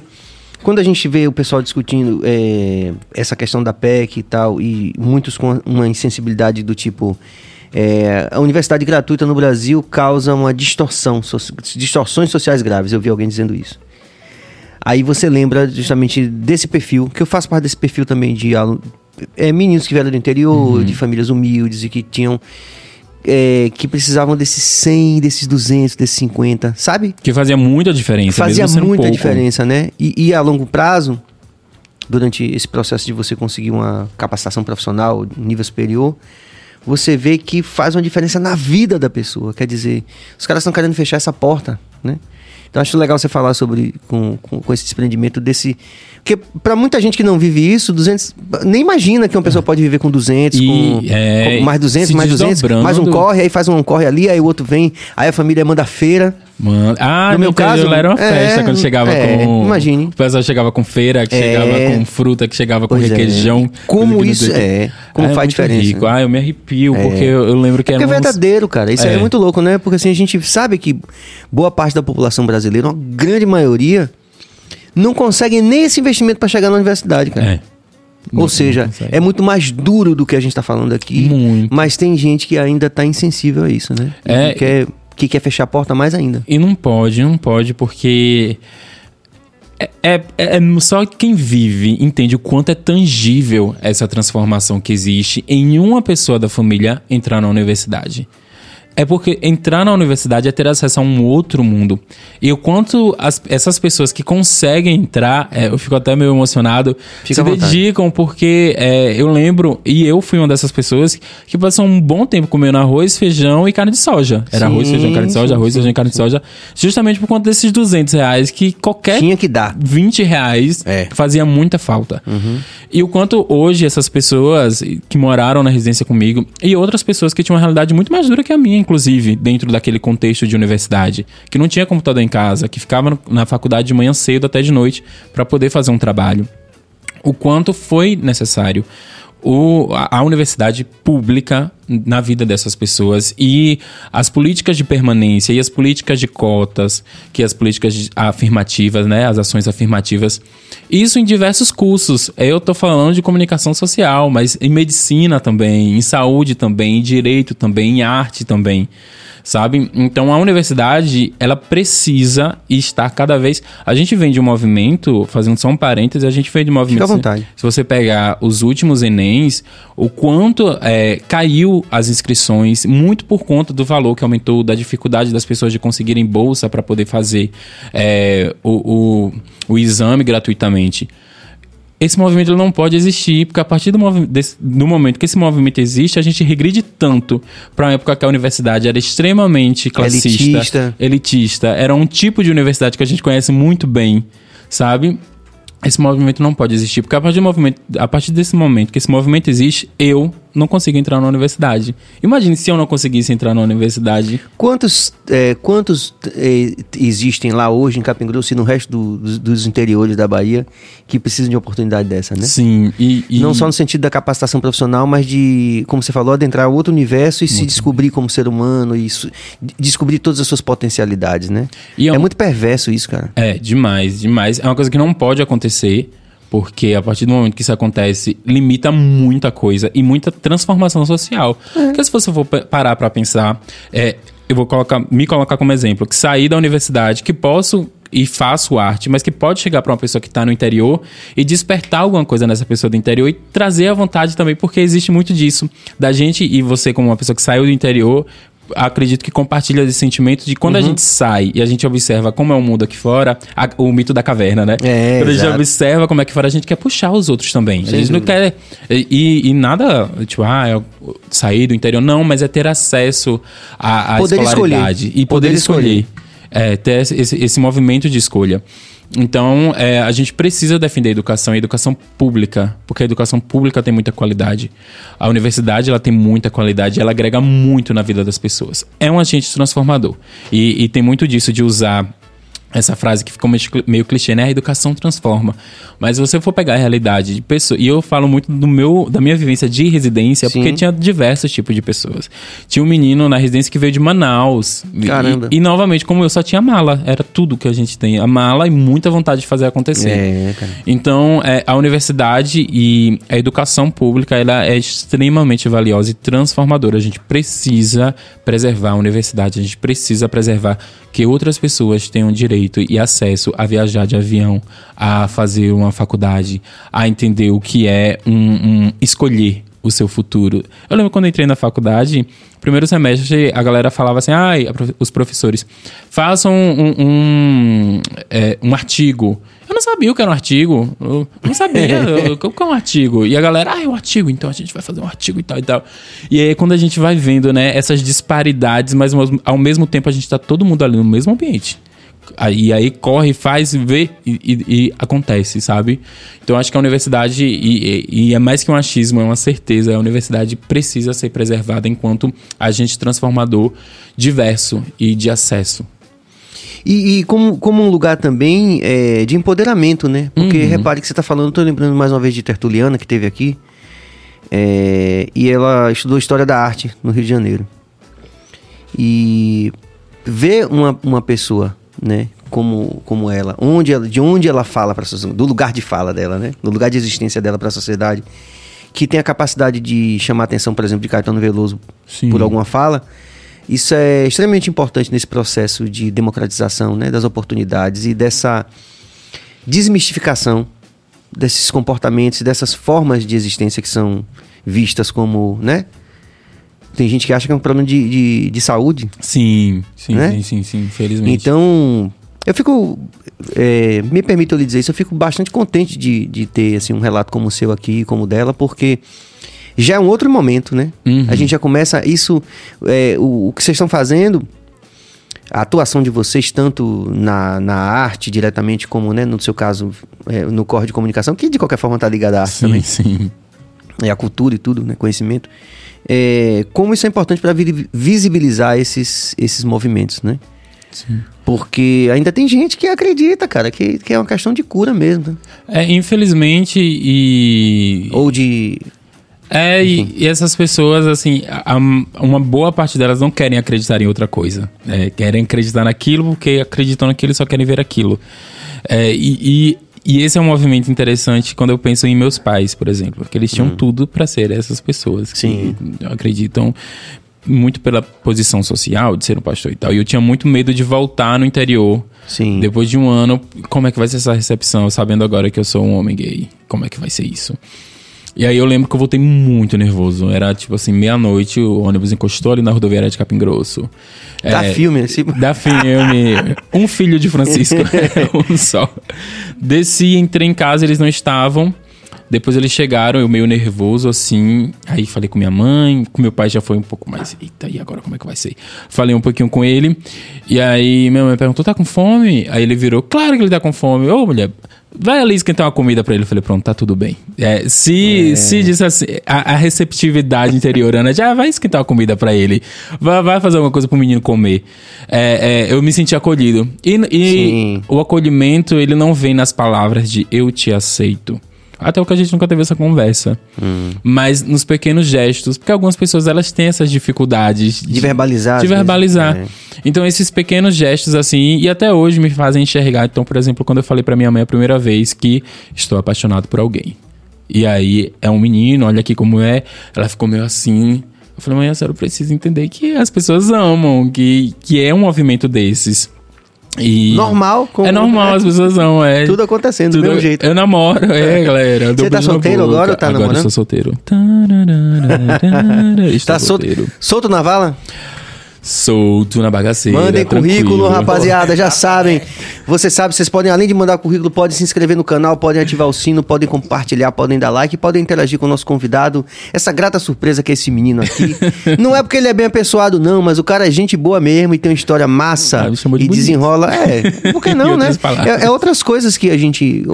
quando a gente vê o pessoal discutindo é, essa questão da PEC e tal, e muitos com uma insensibilidade do tipo. é, a universidade gratuita no Brasil causa uma distorção, so- distorções sociais graves. Eu vi alguém dizendo isso. Aí você lembra justamente desse perfil, que eu faço parte desse perfil também de é, meninos que vieram do interior, de famílias humildes e que tinham. É, que precisavam desses 100, desses 200, desses 50, sabe? Que fazia muita diferença. Fazia muita pouco. diferença, né? E, e a longo prazo, durante esse processo de você conseguir uma capacitação profissional nível superior, você vê que faz uma diferença na vida da pessoa. Quer dizer, os caras estão querendo fechar essa porta, né? Então acho legal você falar sobre com, com, com esse desprendimento desse, porque para muita gente que não vive isso, 200 nem imagina que uma pessoa pode viver com 200, E, com, é, com mais 200, se mais 200, mais um corre, aí faz um corre ali, aí o outro vem, aí a família manda feira. Mano, ah, No meu caso, lá era uma é, festa quando chegava é, com. imagine. O pessoal chegava com feira, que É. chegava com fruta, que chegava com é. requeijão. Como isso é, como Ah, faz muito diferença, Rico. né? Ah, eu me arrepio, porque eu, eu lembro que Porque era é verdadeiro, cara. Isso é É. muito louco, né? Porque assim, a gente sabe que boa parte da população brasileira, uma grande maioria, não consegue nem esse investimento para chegar na universidade, cara. É. Ou Não- seja, não é muito mais duro do que a gente tá falando aqui. Muito. Mas tem gente que ainda tá insensível a isso, né? E É, que, quer, que quer fechar a porta mais ainda. E não pode, não pode, porque. É, é, é só quem vive entende o quanto é tangível essa transformação que existe em uma pessoa da família entrar na universidade. É porque entrar na universidade é ter acesso a um outro mundo. E o quanto as- essas pessoas que conseguem entrar, é, eu fico até meio emocionado, Fica se dedicam, porque é, eu lembro, e eu fui uma dessas pessoas que passou um bom tempo comendo arroz, feijão e carne de soja. Era Sim, arroz, feijão, carne de soja, sim, arroz, sim, feijão e carne de soja. Justamente por conta desses 200 reais que qualquer Tinha que dar. 20 reais É. fazia muita falta. E o quanto hoje essas pessoas que moraram na residência comigo e outras pessoas que tinham uma realidade muito mais dura que a minha, inclusive, dentro daquele contexto de universidade, que não tinha computador em casa, que ficava na faculdade de manhã cedo até de noite para poder fazer um trabalho. O quanto foi necessário o, a, a universidade pública na vida dessas pessoas e as políticas de permanência e as políticas de cotas, que as políticas afirmativas, né, as ações afirmativas, isso em diversos cursos. Eu tô falando de comunicação social, mas em medicina também, em saúde também, em direito também, em arte também sabe? Então a universidade, ela precisa estar cada vez. A gente vem de um movimento, fazendo só um parêntese, a gente vem de um movimento. Fica à vontade. Se você pegar os últimos Enems, o quanto é, caiu as inscrições, muito por conta do valor que aumentou, da dificuldade das pessoas de conseguirem bolsa para poder fazer é, o, o, o exame gratuitamente esse movimento ele não pode existir, porque a partir do, desse- do momento que esse movimento existe, a gente regride tanto para uma época que a universidade era extremamente classista, Elitista. elitista, era um tipo de universidade que a gente conhece muito bem, sabe? Esse movimento não pode existir, porque a partir, do movimento, a partir desse momento que esse movimento existe, eu não consigo entrar na universidade. Imagine se eu não conseguisse entrar na universidade. Quantos, é, quantos é, existem lá hoje em Capim Grosso e no resto do- dos, dos interiores da Bahia que precisam de uma oportunidade dessa, né? Sim, e, e- Não só no sentido da capacitação profissional, mas de, como você falou, adentrar outro universo e se descobrir como ser humano e su- de- descobrir todas as suas potencialidades, né? É é um- muito perverso isso, cara. É, demais, demais. É uma coisa que não pode acontecer, porque a partir do momento que isso acontece, limita muita coisa e muita transformação social. Porque se você for pa- parar pra pensar, é, eu vou colocar, me colocar como exemplo, que saí da universidade, que posso e faço arte, mas que pode chegar pra uma pessoa que tá no interior e despertar alguma coisa nessa pessoa do interior e trazer à vontade também, porque existe muito disso. Da gente e você, como uma pessoa que saiu do interior, acredito que compartilha esse sentimento de quando a gente sai e a gente observa como é o mundo aqui fora, a- o mito da caverna, né? É, quando a gente exato. observa como é que fora, a gente quer puxar os outros também. Sem a gente não quer. E, e nada, tipo, ah, eu sair do interior, não, mas é ter acesso à, à Poder escolaridade escolher. e poder, Poder escolher. escolher. É, ter esse- esse movimento de escolha. Então, é, a gente precisa defender a educação, a educação pública, porque a educação pública tem muita qualidade. A universidade ela tem muita qualidade, ela agrega muito na vida das pessoas. É um agente transformador. E, e tem muito disso de usar essa frase que ficou meio cli- meio clichê, né? A educação transforma. Mas se você for pegar a realidade de pessoas, e eu falo muito do meu, da minha vivência de residência, Sim. porque tinha diversos tipos de pessoas. Tinha um menino na residência que veio de Manaus. E- Caramba. E, novamente, como eu só tinha mala, era tudo que a gente tem. A mala e muita vontade de fazer acontecer. É, cara. Então, é, a universidade e a educação pública ela é extremamente valiosa e transformadora. A gente precisa preservar a universidade, a gente precisa preservar que outras pessoas tenham direito e acesso a viajar de avião, a fazer uma faculdade, a entender o que é um, um escolher o seu futuro. Eu lembro quando eu entrei na faculdade, primeiro semestre, a galera falava assim, ai, a prof- os professores, façam um, um, é, um artigo. Eu não sabia o que era um artigo. Eu não sabia o que é um artigo. E a galera, ah, é um artigo, então a gente vai fazer um artigo e tal e tal. E aí, quando a gente vai vendo, né, essas disparidades, mas ao- ao mesmo tempo a gente tá todo mundo ali no mesmo ambiente. Aí, aí corre, faz, vê e, e- e acontece, sabe? Então acho que a universidade, e, e- e é mais que um achismo, é uma certeza, a universidade precisa ser preservada enquanto agente transformador diverso e de acesso. E, e como, como um lugar também é, de empoderamento, né? Porque Uhum. repare que você está falando, estou lembrando mais uma vez de Tertuliana, que teve aqui. é, e ela estudou História da Arte no Rio de Janeiro. E ver uma, uma pessoa, né? Como, como ela, onde ela, de onde ela fala para sociedade, do lugar de fala dela, né? Do lugar de existência dela para a sociedade, que tem a capacidade de chamar a atenção, por exemplo, de Caetano Veloso Sim. por alguma fala. Isso é extremamente importante nesse processo de democratização né, das oportunidades e dessa desmistificação desses comportamentos, dessas formas de existência que são vistas como, né? Tem gente que acha que é um problema de, de, de saúde. Sim, sim, Né? sim, sim, sim, infelizmente. Então, eu fico. é, me permita eu lhe dizer isso, eu fico bastante contente de, de ter assim, um relato como o seu aqui, como o dela, porque já é um outro momento, né? Uhum. A gente já começa. Isso. é, o, o que vocês estão fazendo, a atuação de vocês, tanto na, na arte diretamente, como, né, no seu caso, é, no corre de comunicação, que de qualquer forma está ligado à arte sim, também sim. é, a cultura e tudo, né, conhecimento. É, como isso é importante para visibilizar esses, esses movimentos, né? Sim. Porque ainda tem gente que acredita, cara, que, que é uma questão de cura mesmo. né? É, infelizmente, e. Ou de. É, e, e essas pessoas, assim, a- uma boa parte delas não querem acreditar em outra coisa. É, querem acreditar naquilo porque acreditam naquilo e só querem ver aquilo. É, e, e, e esse é um movimento interessante quando eu penso em meus pais, por exemplo. Porque eles tinham tudo para ser essas pessoas que Sim. acreditam muito pela posição social de ser um pastor e tal. E eu tinha muito medo de voltar no interior. Sim. Depois de um ano, como é que vai ser essa recepção? Sabendo agora que eu sou um homem gay. Como é que vai ser isso? E aí eu lembro que eu voltei muito nervoso. Era tipo assim, meia-noite, o ônibus encostou ali na rodoviária de Capim Grosso. Dá É, filme, assim. Da filme. Um filho de Francisco. um só. Desci, entrei em casa, eles não estavam. Depois eles chegaram, eu meio nervoso assim. Aí falei com minha mãe, com meu pai já foi um pouco mais. Eita, e agora como é que vai ser? Falei um pouquinho com ele. E aí minha mãe perguntou: tá com fome? Aí ele virou: claro que ele tá com fome. Ô, mulher. Vai ali esquentar uma comida pra ele. Eu falei, pronto, tá tudo bem. É, se, se disse assim, a, a receptividade interiorana, já vai esquentar uma comida pra ele. Vai, vai fazer alguma coisa pro menino comer. É, é, eu me senti acolhido. E, e o acolhimento, ele não vem nas palavras de eu te aceito. Até o que a gente nunca teve essa conversa. Mas nos pequenos gestos, porque algumas pessoas elas têm essas dificuldades De verbalizar, De às vezes. verbalizar. É. Então esses pequenos gestos assim, e até hoje me fazem enxergar. Então, por exemplo, quando eu falei pra minha mãe a primeira vez que estou apaixonado por alguém. E aí é um menino, olha aqui como é. Ela ficou meio assim. Eu falei, mãe, a senhora precisa entender que as pessoas amam, que, que é um movimento desses. E Normal. como- é normal, as pessoas amam, é. Tudo acontecendo do Tudo- mesmo jeito. Eu namoro, é, galera. Você tá solteiro agora ou tá Agora namorando? eu sou solteiro. Estou Tá solto, solteiro. solto na vala? Solto na bagaceira. Mandem currículo, rapaziada, já sabem. Você sabe, vocês podem, além de mandar currículo, podem se inscrever no canal, podem ativar o sino, podem compartilhar, podem dar like, podem interagir com o nosso convidado. Essa grata surpresa que é esse menino aqui. não é porque ele é bem apessoado, não, mas o cara é gente boa mesmo e tem uma história massa Ah, e bonito. desenrola. É, por que não, né? É, é outras coisas que a gente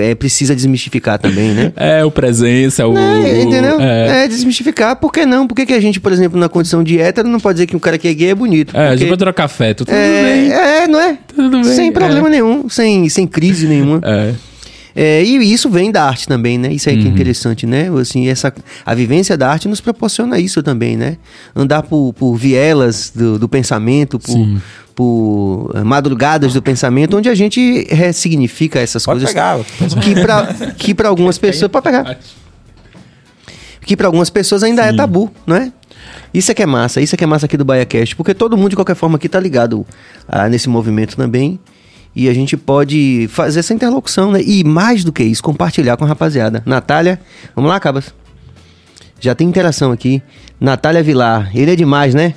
é, precisa desmistificar também, né? É, o presença, o. É, entendeu? É. É. desmistificar. Por que não? Por que, que a gente, por exemplo, na condição de hétero, não pode dizer que um cara que é gay é bonito? É, a Porque- gente vai trocar afeto. Tudo é, bem. é, não é? Tudo bem, Sem é. problema nenhum, sem, sem crise nenhuma. É. É, e isso vem da arte também, né? Isso aí que é interessante, né? Assim, essa, a vivência da arte nos proporciona isso também, né? Andar por, por vielas do, do pensamento, por, Sim. por eh, madrugadas do pensamento, onde a gente ressignifica essas Pode coisas pegar. que para que para algumas pessoas pode pegar que para algumas pessoas ainda é tabu, não é? Isso é que é massa, isso é que é massa aqui do BaiaCast, porque todo mundo de qualquer forma aqui tá ligado ah, nesse movimento também. E a gente pode fazer essa interlocução, né? E mais do que isso, compartilhar com a rapaziada. Natália, vamos lá, Cabas? Já tem interação aqui. Natália Vilar, ele é demais, né?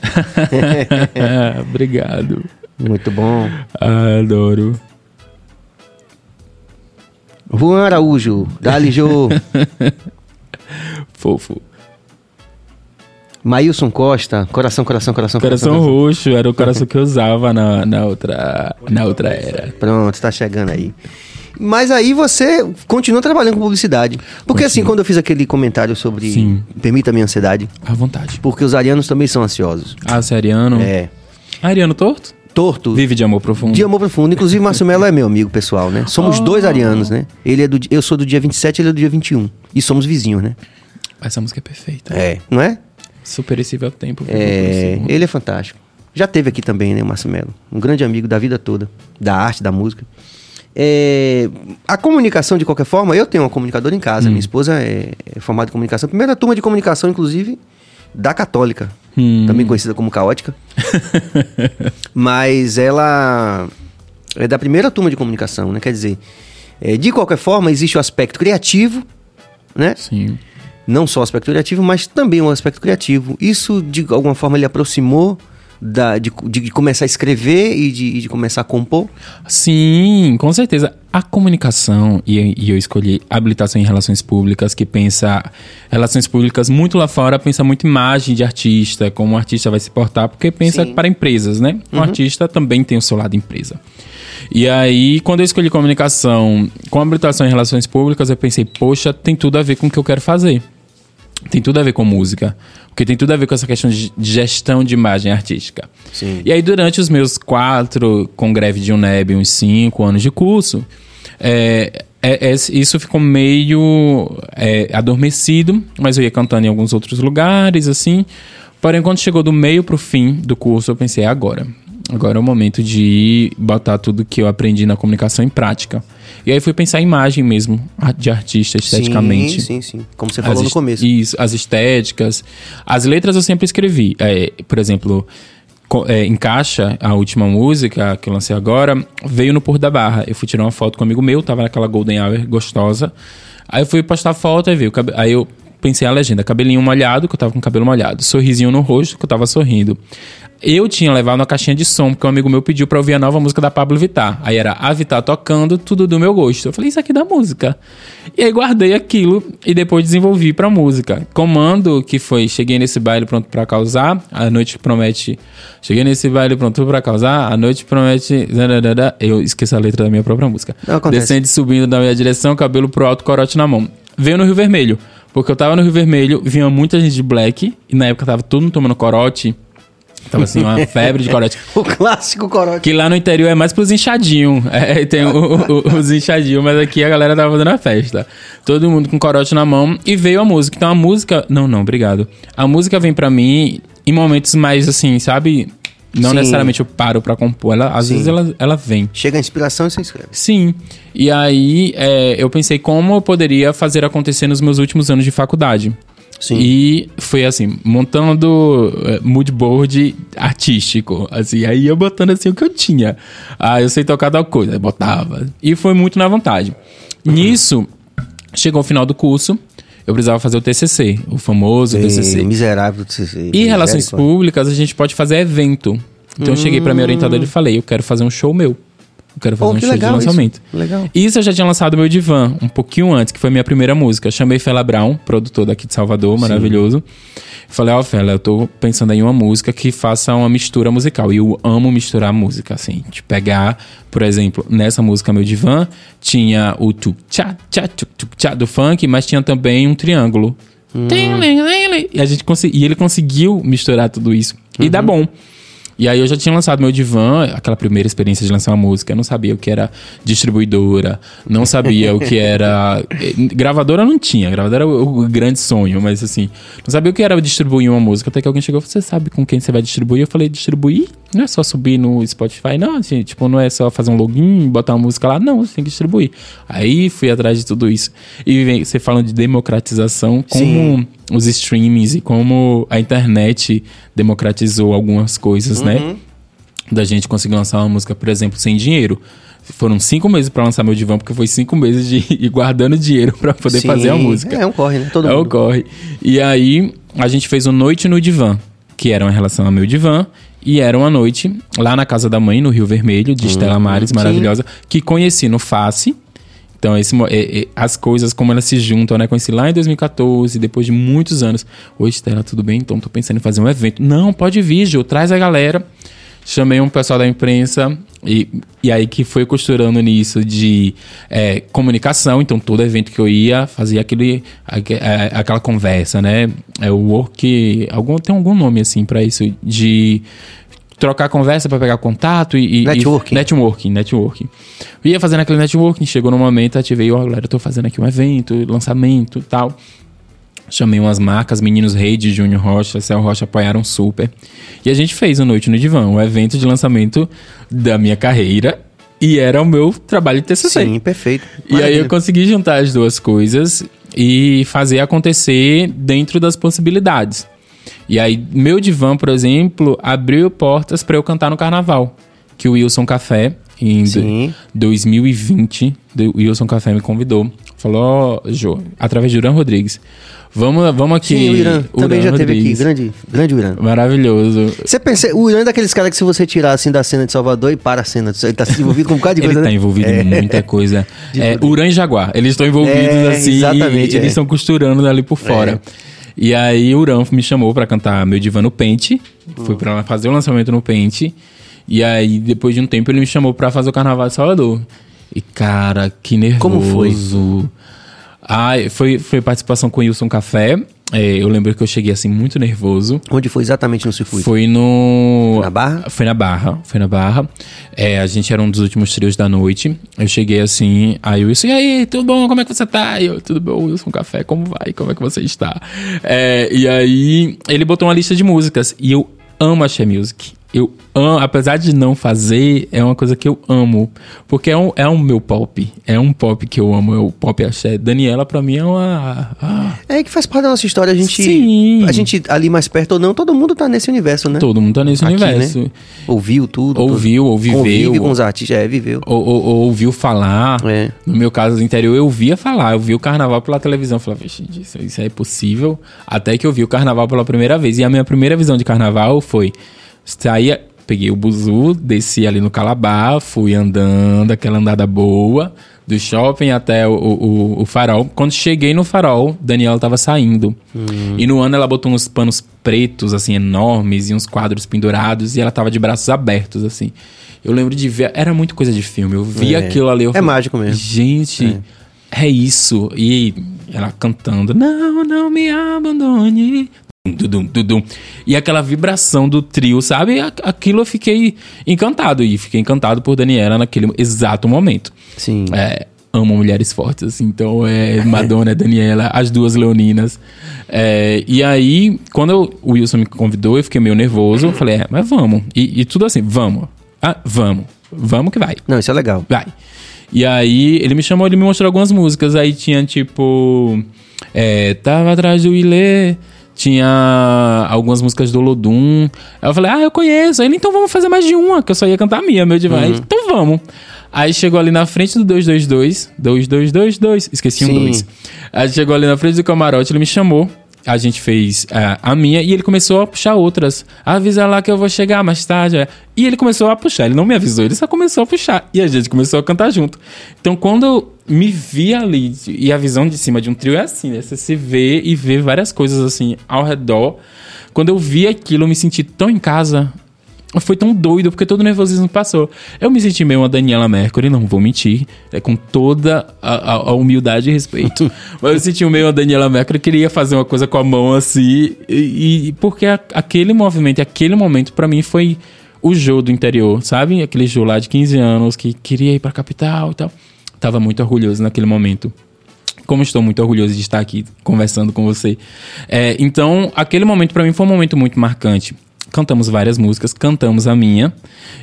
Obrigado. Muito bom. Ah, adoro. Juan Araújo, Dali Jô, Fofo. Maílson Costa, coração, coração, coração, Coração roxo era o coração que eu usava na, na, outra, na outra era. Pronto, tá chegando aí. Mas aí você continua trabalhando com publicidade. Porque assim, quando eu fiz aquele comentário sobre Sim. Permita a minha ansiedade, À vontade. porque os arianos também são ansiosos. Ah, você é ariano? É. Ariano torto? Torto. Vive de amor profundo. De amor profundo. Inclusive, Márcio Melo é meu amigo pessoal, né? Somos Oh. dois arianos, né? Ele é do, di- eu sou do dia 27, ele é do dia 21. E somos vizinhos, né? Essa música é perfeita. É. Não é? Superíssimo ao tempo. É, ele é fantástico. Já teve aqui também, né, o Márcio Melo? Um grande amigo da vida toda, da arte, da música. É, a comunicação, de qualquer forma, eu tenho uma comunicadora em casa. Minha esposa é, é formada em comunicação. Primeira turma de comunicação, inclusive, da Católica. Hum. Também conhecida como Caótica. Mas ela é da primeira turma de comunicação, né? Quer dizer, é, de qualquer forma, existe o aspecto criativo, né? Sim. Não só o aspecto criativo, mas também o aspecto criativo. Isso, de alguma forma, ele aproximou da, de, de começar a escrever e de, de começar a compor? Sim, com certeza. A comunicação, e, e eu escolhi habilitação em relações públicas, que pensa relações públicas muito lá fora, pensa muito imagem de artista, como o artista vai se portar, porque pensa Sim. para empresas, né? O artista também tem o seu lado empresa. E aí, quando eu escolhi comunicação com habilitação em relações públicas, eu pensei, poxa, tem tudo a ver com o que eu quero fazer. Tem tudo a ver com música. Porque tem tudo a ver com essa questão de gestão de imagem artística. Sim. E aí, durante os meus quatro, com greve de UNEB, uns cinco anos de curso, é, é- é- isso ficou meio é, adormecido, mas eu ia cantando em alguns outros lugares, assim. Porém, quando chegou do meio pro fim do curso, eu pensei, "É agora. Agora é o momento de botar tudo que eu aprendi na comunicação em prática. E aí fui pensar em imagem mesmo, a- de artista, esteticamente. Sim, sim, sim. Como você falou As no começo. Isso, as estéticas. As letras eu sempre escrevi. É, por exemplo, é, em caixa, a última música que eu lancei agora, veio no Porto da Barra. Eu fui tirar uma foto com um amigo meu, tava naquela Golden Hour gostosa. Aí eu fui postar foto, aí veio. Aí eu pensei a legenda, cabelinho molhado, que eu tava com o cabelo molhado. Sorrisinho no rosto, que eu tava sorrindo. Eu tinha levado uma caixinha de som, porque um amigo meu pediu pra ouvir a nova música da Pablo Vittar. Aí era a Vittar tocando, tudo do meu gosto. Eu falei, isso aqui é da música. E aí guardei aquilo e depois desenvolvi pra música. Comando, que foi Cheguei nesse baile pronto pra causar, a noite promete. Cheguei nesse baile pronto pra causar, a noite promete. Eu esqueci a letra da minha própria música. Não, acontece. Descendo e subindo da minha direção, cabelo pro alto, corote na mão. Veio no Rio Vermelho. Porque eu tava no Rio Vermelho, vinha muita gente de black, e na época tava todo mundo tomando corote. Tava assim, uma febre de corote. O clássico corote. Que lá no interior é mais pros inchadinhos. É, tem o- o- os inchadinhos, mas aqui a galera tava fazendo a festa. Todo mundo com corote na mão e veio a música. Então a música. Não, não, obrigado. A música vem pra mim em momentos mais assim, sabe? Não Sim. necessariamente eu paro pra compor. Ela, às Sim. vezes ela, ela vem. Chega a inspiração e você escreve. Sim. E aí é, eu pensei como eu poderia fazer acontecer nos meus últimos anos de faculdade. Sim. E foi assim, montando eh, mood board artístico, assim, aí eu botando assim o que eu tinha. Ah, eu sei tocar tal coisa, botava. E foi muito na vontade. Nisso, chegou o final do curso, eu precisava fazer o TCC, o famoso Ei, TCC. Miserável TCC. E relações públicas, a gente pode fazer evento. Então eu cheguei pra minha orientadora e falei, eu quero fazer um show meu. Eu quero fazer Pô, um show de lançamento. isso. Legal. Isso eu já tinha lançado meu divã, um pouquinho antes, que foi minha primeira música. Eu chamei Fela Brown, produtor daqui de Salvador, maravilhoso. Falei, ó, Fela, eu tô pensando em uma música que faça uma mistura musical. E eu amo misturar música, assim. De pegar, por exemplo, nessa música Meu Divã, tinha o tchá, tchá, tchá do funk, mas tinha também um triângulo. E, a gente consegui, e ele conseguiu misturar tudo isso. E dá bom. E aí eu já tinha lançado meu divã, aquela primeira experiência de lançar uma música. Eu não sabia o que era distribuidora, não sabia o que era. eh, Gravadora não tinha, gravadora era o, o grande sonho, mas assim, não sabia o que era distribuir uma música. Até que alguém chegou, você sabe com quem você vai distribuir? Eu falei, distribuir? Não é só subir no Spotify, não, assim, tipo, não é só fazer um login, botar uma música lá, não, você tem que distribuir. Aí fui atrás de tudo isso. E vem, você falando de democratização, como Sim. Os streamings e como a internet democratizou algumas coisas, né? Da gente conseguir lançar uma música, por exemplo, sem dinheiro. Foram cinco meses pra lançar meu divã, porque foi cinco meses de ir guardando dinheiro pra poder Sim. fazer a música. É um corre, né? Todo É mundo. corre. E aí, a gente fez o Noite no Divã, que era uma relação ao meu divã. E era uma noite lá na casa da mãe, no Rio Vermelho, de Estela Mares, sim. maravilhosa, que conheci no Face. Então, esse, as coisas, como elas se juntam, né? Conheci lá em 2014, depois de muitos anos. Oi, Estela, tudo bem? Então, tô pensando em fazer um evento. Não, pode vir, Gil, traz a galera. Chamei um pessoal da imprensa e, e aí que foi costurando nisso de é, comunicação. Então, todo evento que eu ia, fazia aquele, aque- é, aquela conversa, né? É o work... Algum, tem algum nome, assim, pra isso. De trocar conversa pra pegar contato e... e- Networking. E, networking, networking. Ia fazendo aquele networking, chegou no momento, ativei, ó, galera, eu tô fazendo aqui um evento, lançamento e tal. Chamei umas marcas, Meninos Rede, Júnior Rocha, Céu Rocha apoiaram super. E a gente fez o Noite no Divã, o evento de lançamento da minha carreira. E era o meu trabalho de TCC. Sim, perfeito. E aí Maravilha. eu consegui juntar as duas coisas e fazer acontecer dentro das possibilidades. E aí, meu divã, por exemplo, abriu portas para eu cantar no carnaval. Que o Wilson Café, em Sim. 2020, o Wilson Café me convidou. Falou, ó, Jô, através de Duran Rodrigues. Vamos, vamos aqui. Sim, o Irã também Duran já teve aqui. Rodrigues. Grande, grande Irã. Maravilhoso. Você pensa, o Irã é daqueles caras que se você tirar assim da cena de Salvador e para a cena, ele tá envolvido com um bocado de Ele coisa, tá né? envolvido em muita coisa. É, Uran e Jaguar. Eles estão envolvidos É, assim. exatamente, e eles é. estão costurando ali por fora. E aí o Uran me chamou pra cantar meu divã no Pente. Fui pra lá fazer o lançamento no Pente. E aí, depois de um tempo, ele me chamou pra fazer o Carnaval de Salvador. E, cara, que nervoso. Como foi? Ah, foi, foi participação com o Wilson Café. É, eu lembro que eu cheguei assim muito nervoso. Onde foi exatamente no circuito? Foi no. Na Barra? Foi na Barra. Foi na Barra. É, a gente era um dos últimos trios da noite. Eu cheguei assim, aí o Wilson, e aí, tudo bom? Como é que você tá? E eu, tudo bom, Wilson Café, como vai? Como é que você está? É, e aí, ele botou uma lista de músicas. E eu amo Axé Music. Eu amo, apesar de não fazer, é uma coisa que eu amo. Porque é um, é um meu pop. É um pop que eu amo, é o pop axé. Daniela, pra mim, é uma. ah, É que faz parte da nossa história. A gente, Sim. a gente ali mais perto ou não, todo mundo tá nesse universo, né? todo mundo tá nesse Aqui, universo. né? Ouviu tudo. Ouviu, ou viveu. Convive com os artistas, é, viveu. ou, ou- ou ouviu falar. É. No meu caso interior, eu via falar. Eu vi o carnaval pela televisão. Eu falava, "Vixe, isso, isso é possível. Até que eu vi o carnaval pela primeira vez. E a minha primeira visão de carnaval foi: saía, peguei o buzu, desci ali no Calabar, fui andando, aquela andada boa, do shopping até o, o, o farol. Quando cheguei no farol, Daniela tava saindo. E no ano ela botou uns panos pretos, assim, enormes, e uns quadros pendurados, e ela tava de braços abertos, assim. Eu lembro de ver, era muito coisa de filme. Eu vi É. aquilo ali. Eu É falei, mágico mesmo. Gente, é. isso. E ela cantando, não, não me abandone. Dudum, dudum. E aquela vibração do trio, sabe? Aquilo eu fiquei encantado. E fiquei encantado por Daniela naquele exato momento. Sim. É, amo mulheres fortes, assim. Então, é Madonna, Daniela, as duas leoninas. É, e aí, quando eu- o Wilson me convidou, eu fiquei meio nervoso. Eu falei, é, mas vamos. E, e tudo assim, vamos. Ah, vamos. Vamos que vai. Não, isso é legal. Vai. E aí, ele me chamou, ele me mostrou algumas músicas. Aí tinha, tipo... é, tava atrás do Ilê. Tinha algumas músicas do Lodum. Aí eu falei, ah, eu conheço. Aí ele, então vamos fazer mais de uma, que eu só ia cantar a minha, meu demais. Então vamos. Aí chegou ali na frente do 222, 2222, esqueci um Sim. 2. Aí chegou ali na frente do camarote, ele me chamou. A gente fez ah, a minha e ele começou a puxar outras. Avisa lá que eu vou chegar mais tarde. é. E ele começou a puxar. Ele não me avisou, ele só começou a puxar. E a gente começou a cantar junto. Então, quando eu me vi ali, e a visão de cima de um trio é assim, né? Você se vê e vê várias coisas assim ao redor. Quando eu vi aquilo, eu me senti tão em casa. Foi tão doido, porque todo o nervosismo passou. Eu me senti meio uma Daniela Mercury, não vou mentir, é com toda a, a- a humildade e respeito. Mas eu senti meio uma Daniela Mercury, queria fazer uma coisa com a mão assim, e, e- porque a- aquele movimento, aquele momento, pra mim foi o Jô do interior, sabe? Aquele Jô lá de 15 anos que queria ir pra capital e tal. Tava muito orgulhoso naquele momento como estou muito orgulhoso de estar aqui conversando com você. É, então, aquele momento para mim foi um momento muito marcante. Cantamos várias músicas, cantamos a minha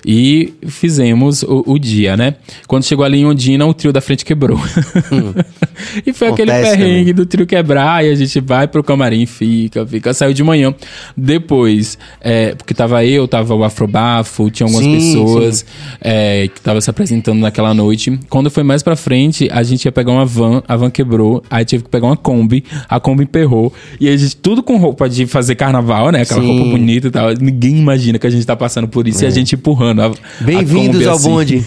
e fizemos o, o dia, né? Quando chegou ali em Ondina, o trio da frente quebrou. e foi aquele Acontece perrengue do trio quebrar e a gente vai pro camarim, fica, fica. Saiu de manhã. Depois, é, porque tava eu, tava o Afrobafo, tinha algumas Sim, pessoas é, que tava se apresentando naquela noite. Quando foi mais pra frente, a gente ia pegar uma van, a van quebrou, aí tive que pegar uma Kombi, a Kombi emperrou. E a gente, tudo com roupa de fazer carnaval, né? Aquela Sim. roupa bonita e tal. Ninguém imagina que a gente tá passando por isso e a gente empurrando Bem-vindos ao assim. bonde.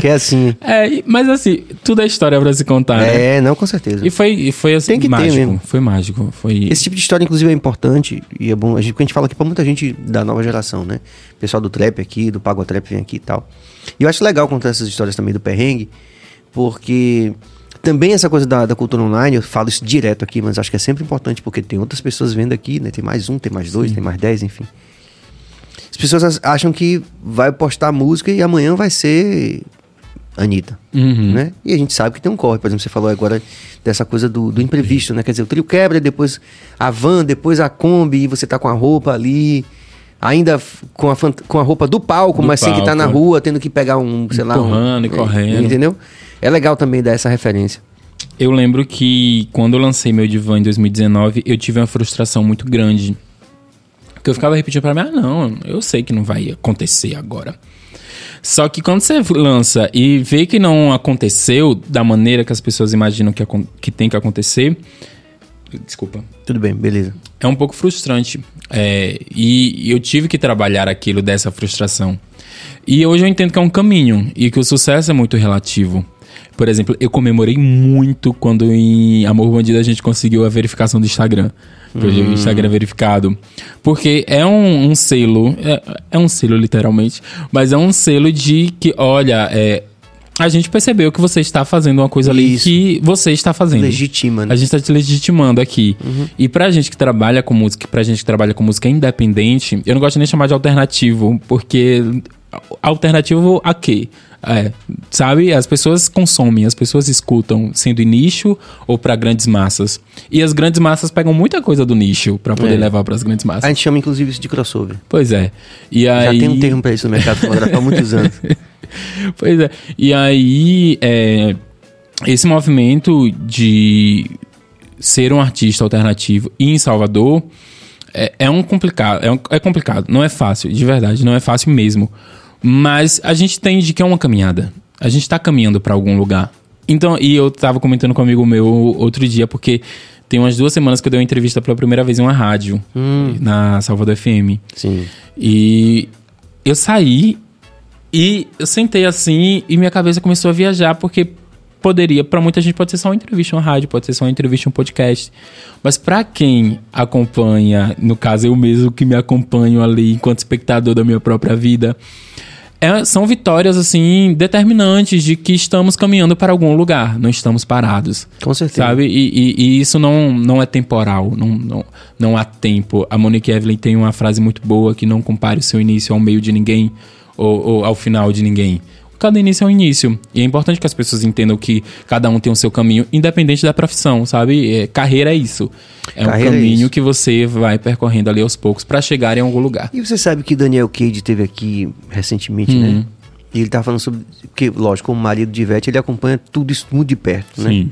que é assim. É, mas assim, tudo é história pra se contar, né? É, não, com certeza. E foi, e foi assim, Tem que ter mágico. mesmo. Foi mágico. Foi. Esse tipo de história, inclusive, é importante e é bom. A gente, porque a gente fala aqui pra muita gente da nova geração, né? O pessoal do trap aqui, do Pago Trap vem aqui e tal. E eu acho legal contar essas histórias também do perrengue, porque também essa coisa da, da cultura online, eu falo isso direto aqui, mas acho que é sempre importante, porque tem outras pessoas vendo aqui, né? Tem mais um, tem mais dois, tem mais dez, enfim. As pessoas as- acham que vai postar música e amanhã vai ser Anitta, Uhum. né? E a gente sabe que tem um corre, por exemplo, você falou agora dessa coisa do, do imprevisto, né? Quer dizer, o trio quebra, depois a van, depois a Kombi, e você tá com a roupa ali, ainda com a, com a roupa do palco, Do mas sem que tá na palco. rua, tendo que pegar um, sei lá... um- Empurrando e correndo. Entendeu? É legal também dar essa referência. Eu lembro que quando eu lancei meu divã em 2019, eu tive uma frustração muito grande. Que eu ficava repetindo pra mim, ah, não, eu sei que não vai acontecer agora. Só que quando você lança e vê que não aconteceu da maneira que as pessoas imaginam que, que tem que acontecer, desculpa, Tudo bem, beleza. é um pouco frustrante. É, e eu tive que trabalhar aquilo dessa frustração. E hoje eu entendo que é um caminho e que o sucesso é muito relativo. Por exemplo, eu comemorei muito quando em Amor Bandido a gente conseguiu a verificação do Instagram. O Instagram é verificado. Porque é um, um selo, é, é um selo literalmente, mas é um selo de que, olha, é, a gente percebeu que você está fazendo uma coisa ali Isso. que você está fazendo. Legitima, né? A gente tá te legitimando aqui. E pra gente que trabalha com música, pra gente que trabalha com música independente, eu não gosto nem de chamar de alternativo, porque alternativo a quê? É, sabe? As pessoas consomem, as pessoas escutam, sendo em nicho ou pra grandes massas. E as grandes massas pegam muita coisa do nicho pra poder É. levar pras grandes massas. A gente chama, inclusive, isso de crossover. Pois é. E Já aí... tem um termo pra isso no mercado fonográfico há muitos anos. Pois é. E aí, é, esse movimento de ser um artista alternativo e em Salvador é, é um complicado. É, um- é complicado. Não é fácil, de verdade. Não é fácil mesmo. Mas a gente entende que é uma caminhada. A gente tá caminhando pra algum lugar. Então, e eu tava comentando com um amigo meu outro dia, porque tem umas duas semanas que eu dei uma entrevista pela primeira vez em uma rádio, na Salvador FM. Sim. E eu saí e eu sentei assim e minha cabeça começou a viajar, porque poderia, pra muita gente pode ser só uma entrevista uma rádio, pode ser só uma entrevista um podcast. Mas pra quem acompanha, no caso eu mesmo que me acompanho ali enquanto espectador da minha própria vida, é- são vitórias assim determinantes de que estamos caminhando para algum lugar, não estamos parados. Com certeza. Sabe? E, e- e isso não, não é temporal, não, não, não há tempo. A Monique Evelyn tem uma frase muito boa que não compare o seu início ao meio de ninguém ou, ou ao final de ninguém. Cada início é um início. E é importante que as pessoas entendam que cada um tem o seu caminho, independente da profissão, sabe? É, carreira é isso. É Carreira um é caminho isso. que você vai percorrendo ali aos poucos para chegar em algum lugar. E você sabe que Daniel Cage teve aqui recentemente, Uhum. né? E ele tava falando sobre. Porque, lógico, como marido de Ivete, ele acompanha tudo isso muito de perto, né? Sim.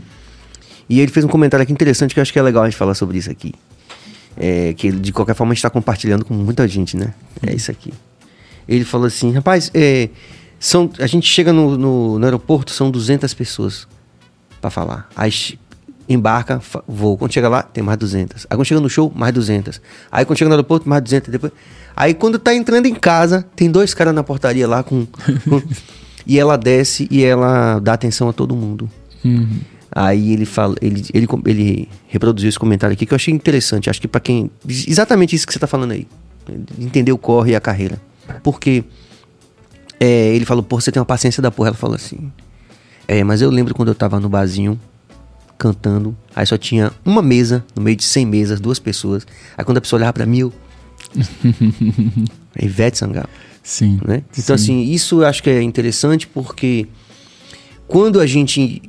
E ele fez um comentário aqui interessante que eu acho que é legal a gente falar sobre isso aqui. É, que ele, de qualquer forma a gente está compartilhando com muita gente, né? É isso aqui. Ele falou assim, rapaz, é, São, a gente chega no, no, no aeroporto, são 200 pessoas pra falar. Aí embarca, voa. Quando chega lá, tem mais 200. Aí quando chega no show, mais 200. Aí quando chega no aeroporto, mais 200. Depois... Aí quando tá entrando em casa, tem dois caras na portaria lá com... com- e ela desce e ela dá atenção a todo mundo. Uhum. Aí ele fala, ele, ele, ele reproduziu esse comentário aqui que eu achei interessante. Acho que pra quem. Exatamente isso que você tá falando aí. Entender o corre e a carreira. Porque é, ele falou, pô, você tem uma paciência da porra. Ela falou assim. É, mas eu lembro quando eu tava no barzinho cantando, aí só tinha uma mesa, no meio de 100 mesas, duas pessoas. Aí quando a pessoa olhava pra mim, eu. é Ivete Sangalo Sim. né? Então, assim, isso eu acho que é interessante porque quando a gente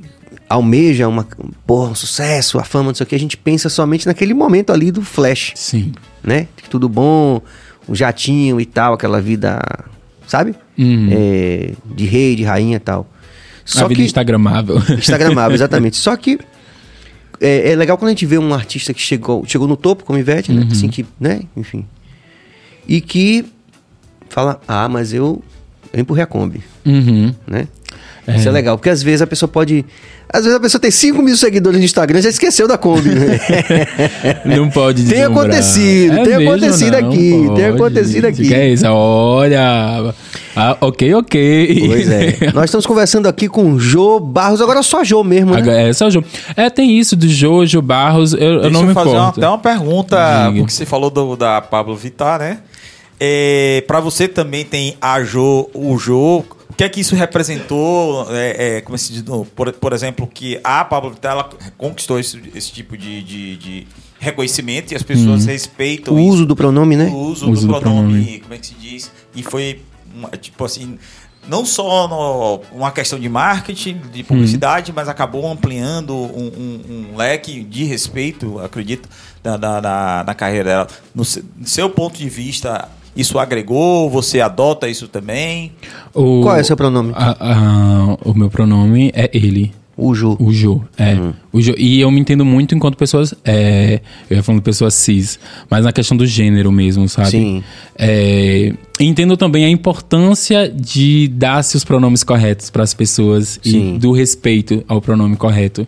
almeja uma, porra, um sucesso, a fama, não sei o que, a gente pensa somente naquele momento ali do flash, Sim. né? Tudo bom, o jatinho e tal, aquela vida, sabe? Uhum. É, de rei, de rainha e tal. a vida instagramável. Instagramável, exatamente. Só que é, é legal quando a gente vê um artista que chegou, chegou no topo, como Ivete, né? Assim que, né? Enfim. E que fala, ah, mas eu, eu empurrei a Kombi, Uhum. né? Isso é legal, porque às vezes a pessoa pode... Às vezes a pessoa tem 5 mil seguidores no Instagram e já esqueceu da Kombi, né? Não pode Tem acontecido, tem mesmo? acontecido Não aqui, tem pode. acontecido aqui. Que é isso? Olha. Ah, ok, ok. pois é. Nós estamos conversando aqui com o Jô Barros, agora só Jô mesmo, né? É, só Jô. É, tem isso do Jojo Barros, eu, eu Deixa não eu me fazer uma, importo. até uma pergunta, Diga. porque você falou do, da Pablo Vittar, né? É, para você também tem a Jo, o Jo. O que é que isso representou? É, é, como se diz, por, por exemplo, que a Pablo Vittar conquistou esse, esse tipo de, de- de reconhecimento e as pessoas respeitam O isso, uso do pronome, né? o uso, Uso do, do pronome, pronome. como é que se diz? E foi tipo assim, não só no- uma questão de marketing, de publicidade, mas acabou ampliando um, um- um leque de respeito, acredito, da, da, da- na carreira dela. No seu ponto de vista, isso agregou? Você adota isso também? O, Qual é o seu pronome? a- a- o meu pronome é ele. O Jô. O Jo, é. Uhum. O jo, e eu me entendo muito enquanto pessoas. É, eu ia falando pessoas cis, mas na questão do gênero mesmo, sabe? Sim. É, entendo também a importância de dar-se os pronomes corretos para as pessoas Sim. e do respeito ao pronome correto.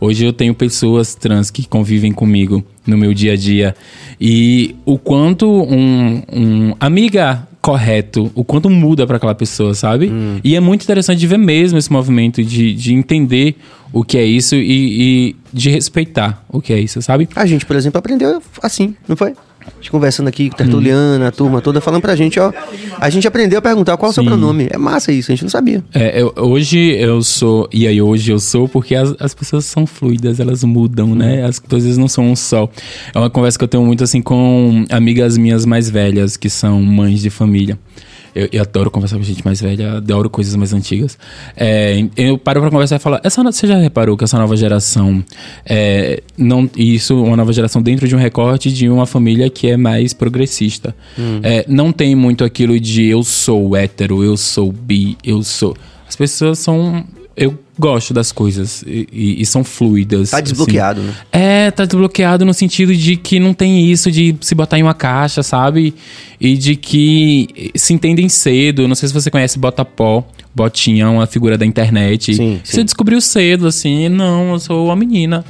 Hoje eu tenho pessoas trans que convivem comigo no meu dia a dia e o quanto um, um amiga correto, o quanto muda para aquela pessoa, sabe? E é muito interessante de ver mesmo esse movimento de, de entender o que é isso e, e de respeitar o que é isso, sabe? A gente, por exemplo, aprendeu assim, não foi? A gente conversando aqui com Tertuliana, a turma toda falando pra gente, ó. A gente aprendeu a perguntar qual é o seu Sim. pronome. É massa isso, a gente não sabia. É, eu- hoje eu sou. E aí, hoje eu sou porque as, as pessoas são fluidas, elas mudam, né? As coisas não são um só. É uma conversa que eu tenho muito assim com amigas minhas mais velhas, que são mães de família. Eu, eu adoro conversar com gente mais velha, adoro coisas mais antigas. É, eu paro pra conversar e falo: essa, você já reparou que essa nova geração. É, não, isso, uma nova geração dentro de um recorte de uma família que é mais progressista. É, não tem muito aquilo de eu sou hétero, eu sou bi, eu sou. As pessoas são. Eu gosto das coisas e, e- e são fluidas. Tá assim. desbloqueado, né? É, tá desbloqueado no sentido de que não tem isso de se botar em uma caixa, sabe? E de que se entendem cedo. Não sei se você conhece Botapó. Botinha, uma figura da internet. Sim, Você sim. descobriu cedo, assim, não, eu sou uma menina.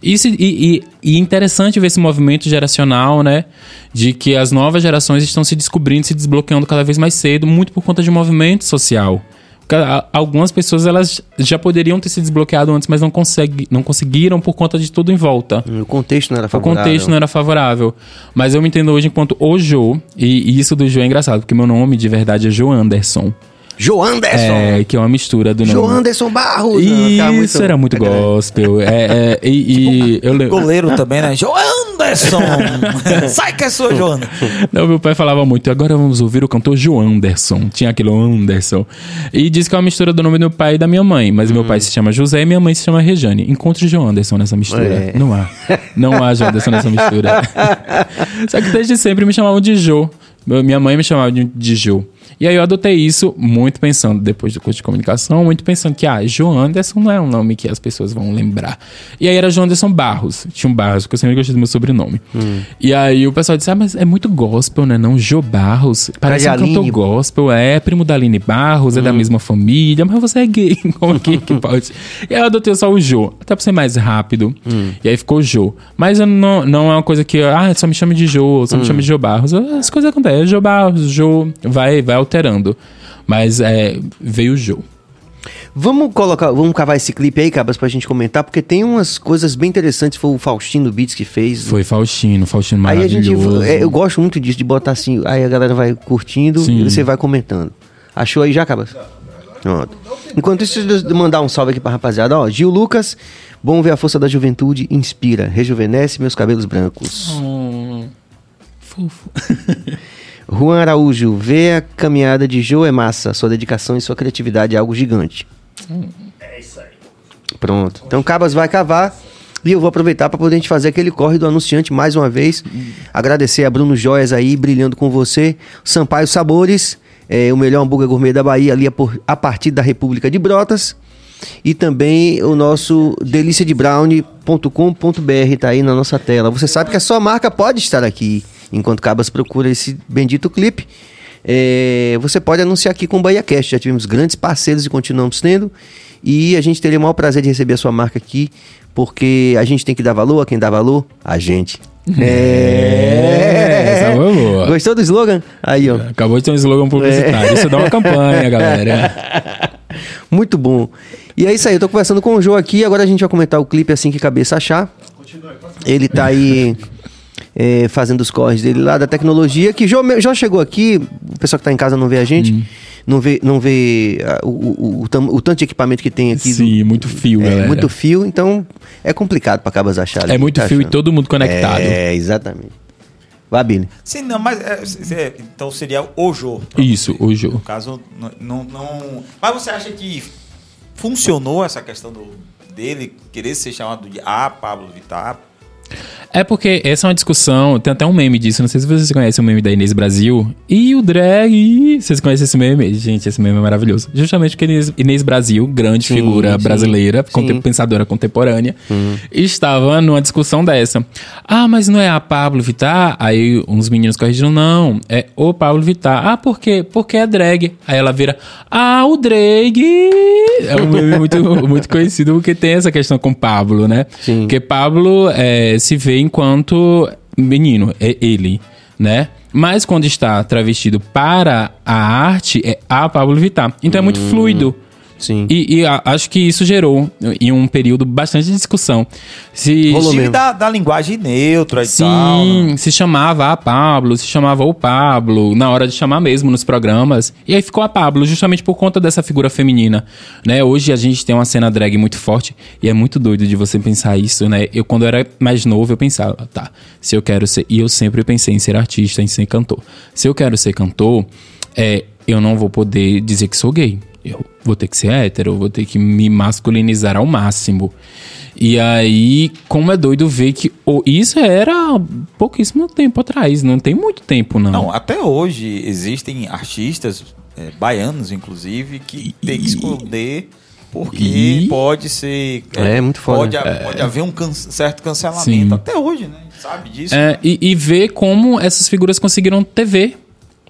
Isso, e, e, e interessante ver esse movimento geracional, né? De que as novas gerações estão se descobrindo, se desbloqueando cada vez mais cedo, muito por conta de movimento social. Algumas pessoas elas já poderiam ter se desbloqueado antes, mas não, consegue, não conseguiram por conta de tudo em volta. O contexto não era O favorável. contexto não era favorável. Mas eu me entendo hoje enquanto o Jo, e, e isso do Jo é engraçado, porque meu nome de verdade é Jo Anderson. João Anderson! É, que é uma mistura do nome. João Anderson Barros! Isso, Não, ficava era muito gospel. É, é, e, e eu. Goleiro também, né? João Anderson! Sai que é sua, Joana! Não, meu pai falava muito, agora vamos ouvir o cantor João Anderson. Tinha aquele Anderson. E diz que é uma mistura do nome do meu pai e da minha mãe. Mas meu pai se chama José e minha mãe se chama Rejane. Encontre João Anderson nessa mistura. É. Não há. Não há João Anderson nessa mistura. Só que desde sempre me chamavam de Jo. Minha mãe me chamava de Jo. E aí eu adotei isso muito pensando, depois do curso de comunicação, muito pensando que, ah, João Anderson não é um nome que as pessoas vão lembrar. E aí era João Anderson Barros. Tinha um Barros, porque eu sempre gostei do meu sobrenome. Hum. E aí o pessoal disse, ah, mas é muito gospel, né? Não, Jô Barros. Parece um Aline. cantor gospel, é primo da Aline Barros, é Hum. da mesma família, mas você é gay. Como que, que pode? E aí eu adotei só o Jô, até pra ser mais rápido. Hum. E aí ficou Jô. Mas não, não é uma coisa que, ah, só me chame de Jô, só me Hum. chame de Jô Barros. As coisas acontecem. Jô Barros, Jô, vai, vai alterando. Mas é, veio o Jô. Vamos colocar, vamos cavar esse clipe aí, Cabas, pra gente comentar, porque tem umas coisas bem interessantes. Foi o Faustino Beats que fez. Foi Faustino, Faustino Aí a gente. maravilhoso. é, eu gosto muito disso, de botar assim, aí a galera vai curtindo Sim. e você vai comentando. Achou aí já, Cabas? Pronto. Enquanto isso, deixa eu mandar um salve aqui pra rapaziada. Ó, Gil Lucas, bom ver a força da juventude, inspira, rejuvenesce meus cabelos brancos. Hum, fofo. Juan Araújo, vê a caminhada de Joe é massa. Sua dedicação e sua criatividade é algo gigante. É isso aí. Pronto. Então Cabas vai cavar. E eu vou aproveitar para poder a gente fazer aquele corre do anunciante mais uma vez. Agradecer a Bruno Joias aí, brilhando com você. Sampaio Sabores, é, o melhor hambúrguer gourmet da Bahia, ali a, por- a partir da República de Brotas. E também o nosso deliciadebrownie.com.br tá aí na nossa tela. Você sabe que a sua marca pode estar aqui enquanto Cabas procura esse bendito clipe. É, você pode anunciar aqui com o BahiaCast. Já tivemos grandes parceiros e continuamos tendo. E a gente teria o maior prazer de receber a sua marca aqui, porque a gente tem que dar valor a quem dá valor, a gente. É, foi boa. Gostou do slogan? Aí, ó. Acabou de ter um slogan publicitário. Isso dá uma campanha, galera. Muito bom. E é isso aí, eu tô conversando com o Jô aqui, agora a gente vai comentar o clipe assim que cabeça achar. Ele tá aí é, fazendo os corres dele lá da tecnologia, que Jô, Jô chegou aqui, o pessoal que tá em casa não vê a gente, Hum. não vê, não vê ah, o, o, o, tam- o tanto de equipamento que tem aqui. do- Sim, muito fio, é, galera. muito fio, então é complicado pra Cabas achar. É muito fio e todo mundo conectado. É, exatamente. Vai, Billy. Sim, não, mas é, é, então seria o Jô. Isso, o Jô. No caso, não, não, não- Mas você acha que funcionou essa questão do, dele querer ser chamado de A Pablo Vittar? É porque essa é uma discussão, tem até um meme disso, não sei se vocês conhecem o meme da Inês Brasil. E o drag, vocês conhecem esse meme? Gente, esse meme é maravilhoso. Justamente porque Inês, Inês Brasil, grande Sim, figura sim, brasileira, sim. contem- pensadora contemporânea, estava numa discussão dessa. Ah, mas não é a Pablo Vittar? Aí uns meninos corrigiram, não, é o Pablo Vittar. Ah, por quê? Porque é drag. Aí ela vira, ah, o drag. É um meme muito, muito conhecido porque tem essa questão com Pablo, né? Sim. Porque Pablo é, se vê enquanto menino, é ele, né? Mas quando está travestido para a arte, é a Pablo Vittar. Então é muito fluido. Sim. E, e a- acho que isso gerou, em um período, bastante discussão. Se, da, da linguagem neutra e tal. né? Sim, se chamava a Pablo, se chamava o Pablo, na hora de chamar mesmo nos programas. E aí ficou a Pablo, justamente por conta dessa figura feminina. Né? Hoje a gente tem uma cena drag muito forte e é muito doido de você pensar isso, né? Eu, quando eu era mais novo, eu pensava, tá, se eu quero ser. E eu sempre pensei em ser artista, em ser cantor. Se eu quero ser cantor, é, eu não vou poder dizer que sou gay. Eu vou ter que ser hétero, vou ter que me masculinizar ao máximo. E aí, como é doido ver que oh, isso era pouquíssimo tempo atrás, não tem muito tempo, não. Não, até hoje existem artistas, é, baianos inclusive, que tem que esconder porque E- pode ser. É, muito foda. Pode, ha- pode haver um can- certo cancelamento. Sim. Até hoje, né? A gente sabe disso. É, e, e ver como essas figuras conseguiram TV.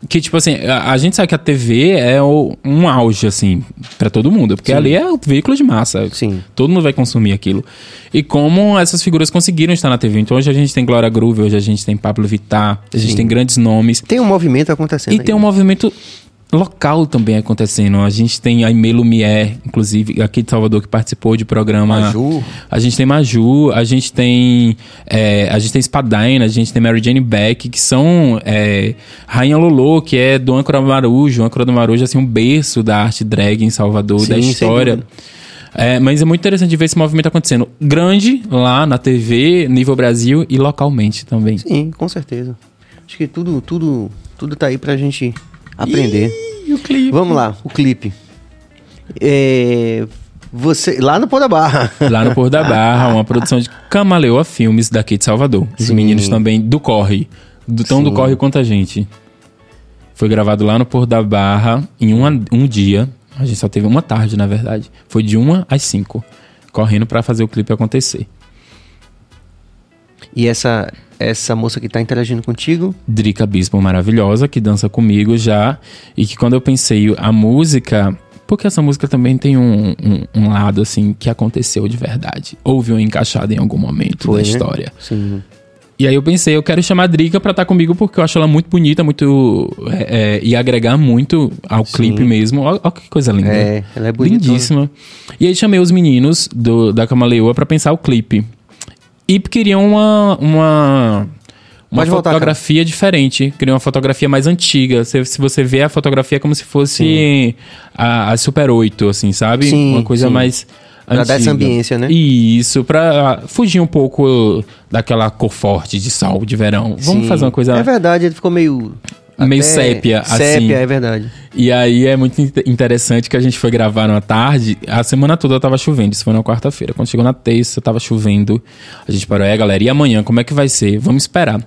Que, tipo assim, a, a gente sabe que a TV é o- um auge, assim, pra todo mundo. Porque ali é o veículo de massa. Sim. Todo mundo vai consumir aquilo. E como essas figuras conseguiram estar na TV. Então hoje a gente tem Glória Groove, hoje a gente tem Pablo Vittar, a gente Sim. tem grandes nomes. Tem um movimento acontecendo. E tem um movimento local também acontecendo. A gente tem a Aimee Lumière, inclusive, aqui de Salvador, que participou de programa. Maju. A gente tem Maju, a gente tem. é, a gente tem Spadine, a gente tem Mary Jane Beck, que são. é, Rainha Lolo, que é do Âncora do Marujo. O Âncora do Marujo, assim, um berço da arte drag em Salvador, Sim, da história. É, mas é muito interessante ver esse movimento acontecendo grande lá na TV, nível Brasil e localmente também. Sim, com certeza. Acho que tudo, tudo, tudo tá aí pra gente aprender. E o clipe? Vamos lá, o clipe. É, você, lá no Pô da Barra. Lá no Pôr da Barra, uma produção de Camaleoa Filmes daqui de Salvador. Os Sim. meninos também do Corre. Do, tão do Sim. Corre quanto a gente. Foi gravado lá no Porto da Barra em uma, um dia. A gente só teve uma tarde, na verdade. Foi de uma às cinco, correndo pra fazer o clipe acontecer. E essa, essa moça que tá interagindo contigo? Drica Bispo maravilhosa, que dança comigo já. E que quando eu pensei a música. Porque essa música também tem um, um, um lado, assim, que aconteceu de verdade. Houve um encaixado em algum momento Foi, da né? história. Sim. E aí eu pensei, eu quero chamar a Drica pra estar comigo porque eu acho ela muito bonita, muito. É, é, e agregar muito ao clipe mesmo. Olha que coisa linda. É, ela é bonitona. Lindíssima. E aí chamei os meninos do, da Camaleoa pra pensar o clipe. E queriam uma. uma uma Pode voltar, fotografia diferente, queria uma fotografia mais antiga. Se, se você vê a fotografia é como se fosse a, a Super 8, assim, sabe? Sim, uma coisa sim. mais. Pra dar essa ambiência, né? Isso, pra fugir um pouco daquela cor forte de sol de verão. Vamos Sim. fazer uma coisa É verdade, ele ficou meio. Meio sépia, assim. Sépia, é verdade. E aí é muito in- interessante que a gente foi gravar numa tarde, a semana toda tava chovendo, isso foi na quarta-feira. Quando chegou na terça, tava chovendo. A gente parou, é galera, e amanhã como é que vai ser? Vamos esperar.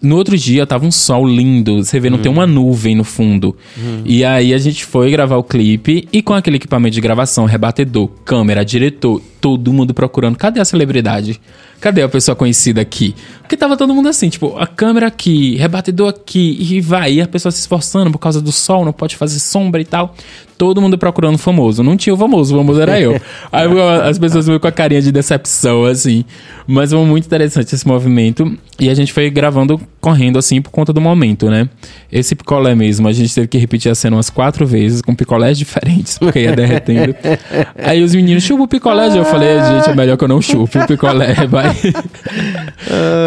No outro dia tava um sol lindo, você vê, não tem uma nuvem no fundo. E aí a gente foi gravar o clipe e com aquele equipamento de gravação, rebatedor, câmera, diretor, todo mundo procurando. Cadê a celebridade? Cadê a pessoa conhecida aqui? Porque tava todo mundo assim, tipo, a câmera aqui, rebatedor aqui, e vai, e a pessoa se esforçando por causa do sol, não pode fazer sombra e tal. Todo mundo procurando famoso. Não tinha o famoso, o famoso era eu. Aí as pessoas veio com a carinha de decepção, assim. Mas foi muito interessante esse movimento. E a gente foi gravando correndo, assim, por conta do momento, né? Esse picolé mesmo, a gente teve que repetir a cena umas quatro vezes, com picolés diferentes, porque ia derretendo. Aí os meninos, chupa o picolé, eu falei, gente, é melhor que eu não chupe o picolé, vai.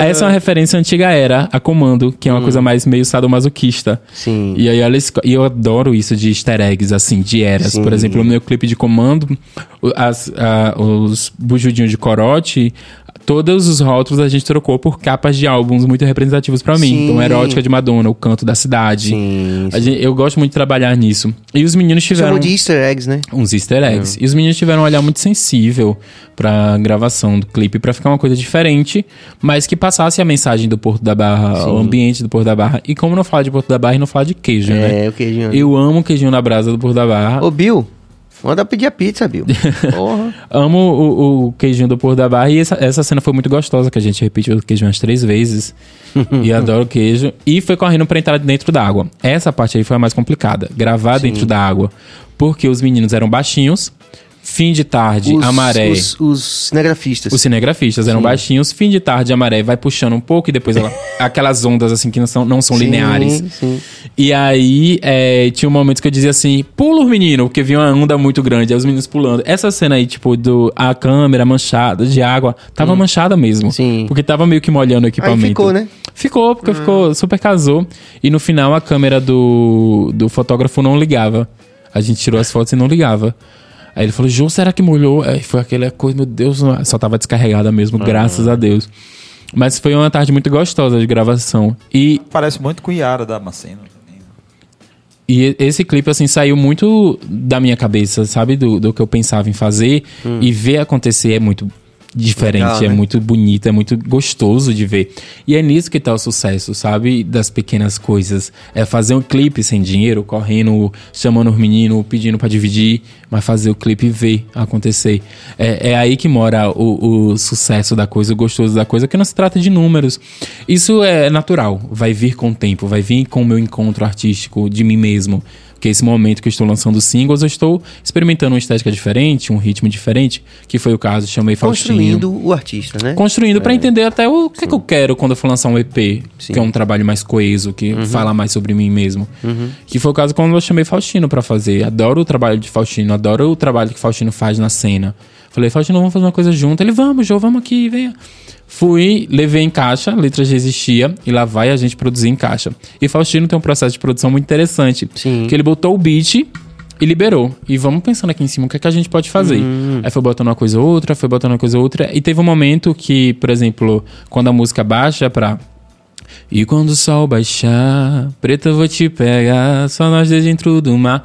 Aí essa é uma referência à antiga era, a Comando, que é uma coisa mais meio sadomasoquista. Sim. E aí ela e eu adoro isso de easter eggs, assim, de eras. Sim. Por exemplo, no meu clipe de comando, as, a- os bujudinhos de corote, todos os rótulos a gente trocou por capas de álbuns muito representativos pra mim. Sim. Então, Erótica de Madonna, O Canto da Cidade. Sim, A gente- eu gosto muito de trabalhar nisso. E os meninos tiveram Chamou de easter eggs, né? uns easter eggs. E os meninos tiveram um olhar muito sensível pra gravação do clipe, pra ficar uma coisa diferente, mas que passasse a mensagem do Porto da Barra, o ambiente do Porto da Barra. E como não falar de Porto da Barra e não falar de queijo, né? É, o queijinho. Eu amo o queijinho na brasa do Porto da Barra. Ô, Bill, manda pedir a pizza, Bill. Porra. Amo o, o queijinho do Porto da Barra. E essa, essa cena foi muito gostosa, que a gente repetiu o queijo umas três vezes. e adoro o queijo. E foi correndo pra entrar dentro da água. Essa parte aí foi a mais complicada. Gravar dentro da água. Porque os meninos eram baixinhos. Fim de tarde, Os, a maré. Os, os cinegrafistas. Os cinegrafistas eram baixinhos, fim de tarde a maré vai puxando um pouco e depois ela, aquelas ondas assim que não são, não são Sim, lineares. sim. E aí é, tinha um momento que eu dizia assim: pula os meninos, porque vinha uma onda muito grande, aí os meninos pulando. Essa cena aí, tipo, do a câmera manchada de água, tava manchada mesmo. Sim. Porque tava meio que molhando o equipamento. ficou, né? Ficou, porque ficou super casou. E no final a câmera do, do fotógrafo não ligava. A gente tirou as fotos e não ligava. Aí ele falou, João, será que molhou? Aí foi aquela coisa, meu Deus, não- só tava descarregada mesmo, graças a Deus. Mas foi uma tarde muito gostosa de gravação. E Parece muito com Yara da Macena também. e esse clipe, assim, saiu muito da minha cabeça, sabe? Do, do que eu pensava em fazer. E ver acontecer é muito diferente, Legal, é né? muito bonito, é muito gostoso de ver. E é nisso que tá o sucesso, sabe? Das pequenas coisas. É fazer um clipe sem dinheiro, correndo, chamando os meninos, pedindo pra dividir, mas fazer o clipe e ver acontecer. É, é aí que mora o, o sucesso da coisa, o gostoso da coisa, que não se trata de números. Isso é natural, vai vir com o tempo, vai vir com o meu encontro artístico de mim mesmo. Porque esse momento que eu estou lançando singles, eu estou experimentando uma estética diferente, um ritmo diferente, que foi o caso, chamei Faustinho. Construindo o artista, né? Construindo pra entender até o que, é que eu quero quando eu for lançar um EP, que é um trabalho mais coeso, que fala mais sobre mim mesmo. Que foi o caso quando eu chamei Faustino pra fazer. Adoro o trabalho de Faustino, adoro o trabalho que Faustino faz na cena. Falei, Faustino, vamos fazer uma coisa junto. Ele, vamos, Jô, vamos aqui, venha. Fui, levei em caixa, letras já existia, e lá vai a gente produzir em caixa. E Faustino tem um processo de produção muito interessante. Sim. Que ele botou o beat e liberou. E vamos pensando aqui em cima o que, é que a gente pode fazer. Aí foi botando uma coisa ou outra, foi botando uma coisa ou outra. E teve um momento que, por exemplo, quando a música baixa pra. E quando o sol baixar, preta eu vou te pegar, só nós dois dentro do mar.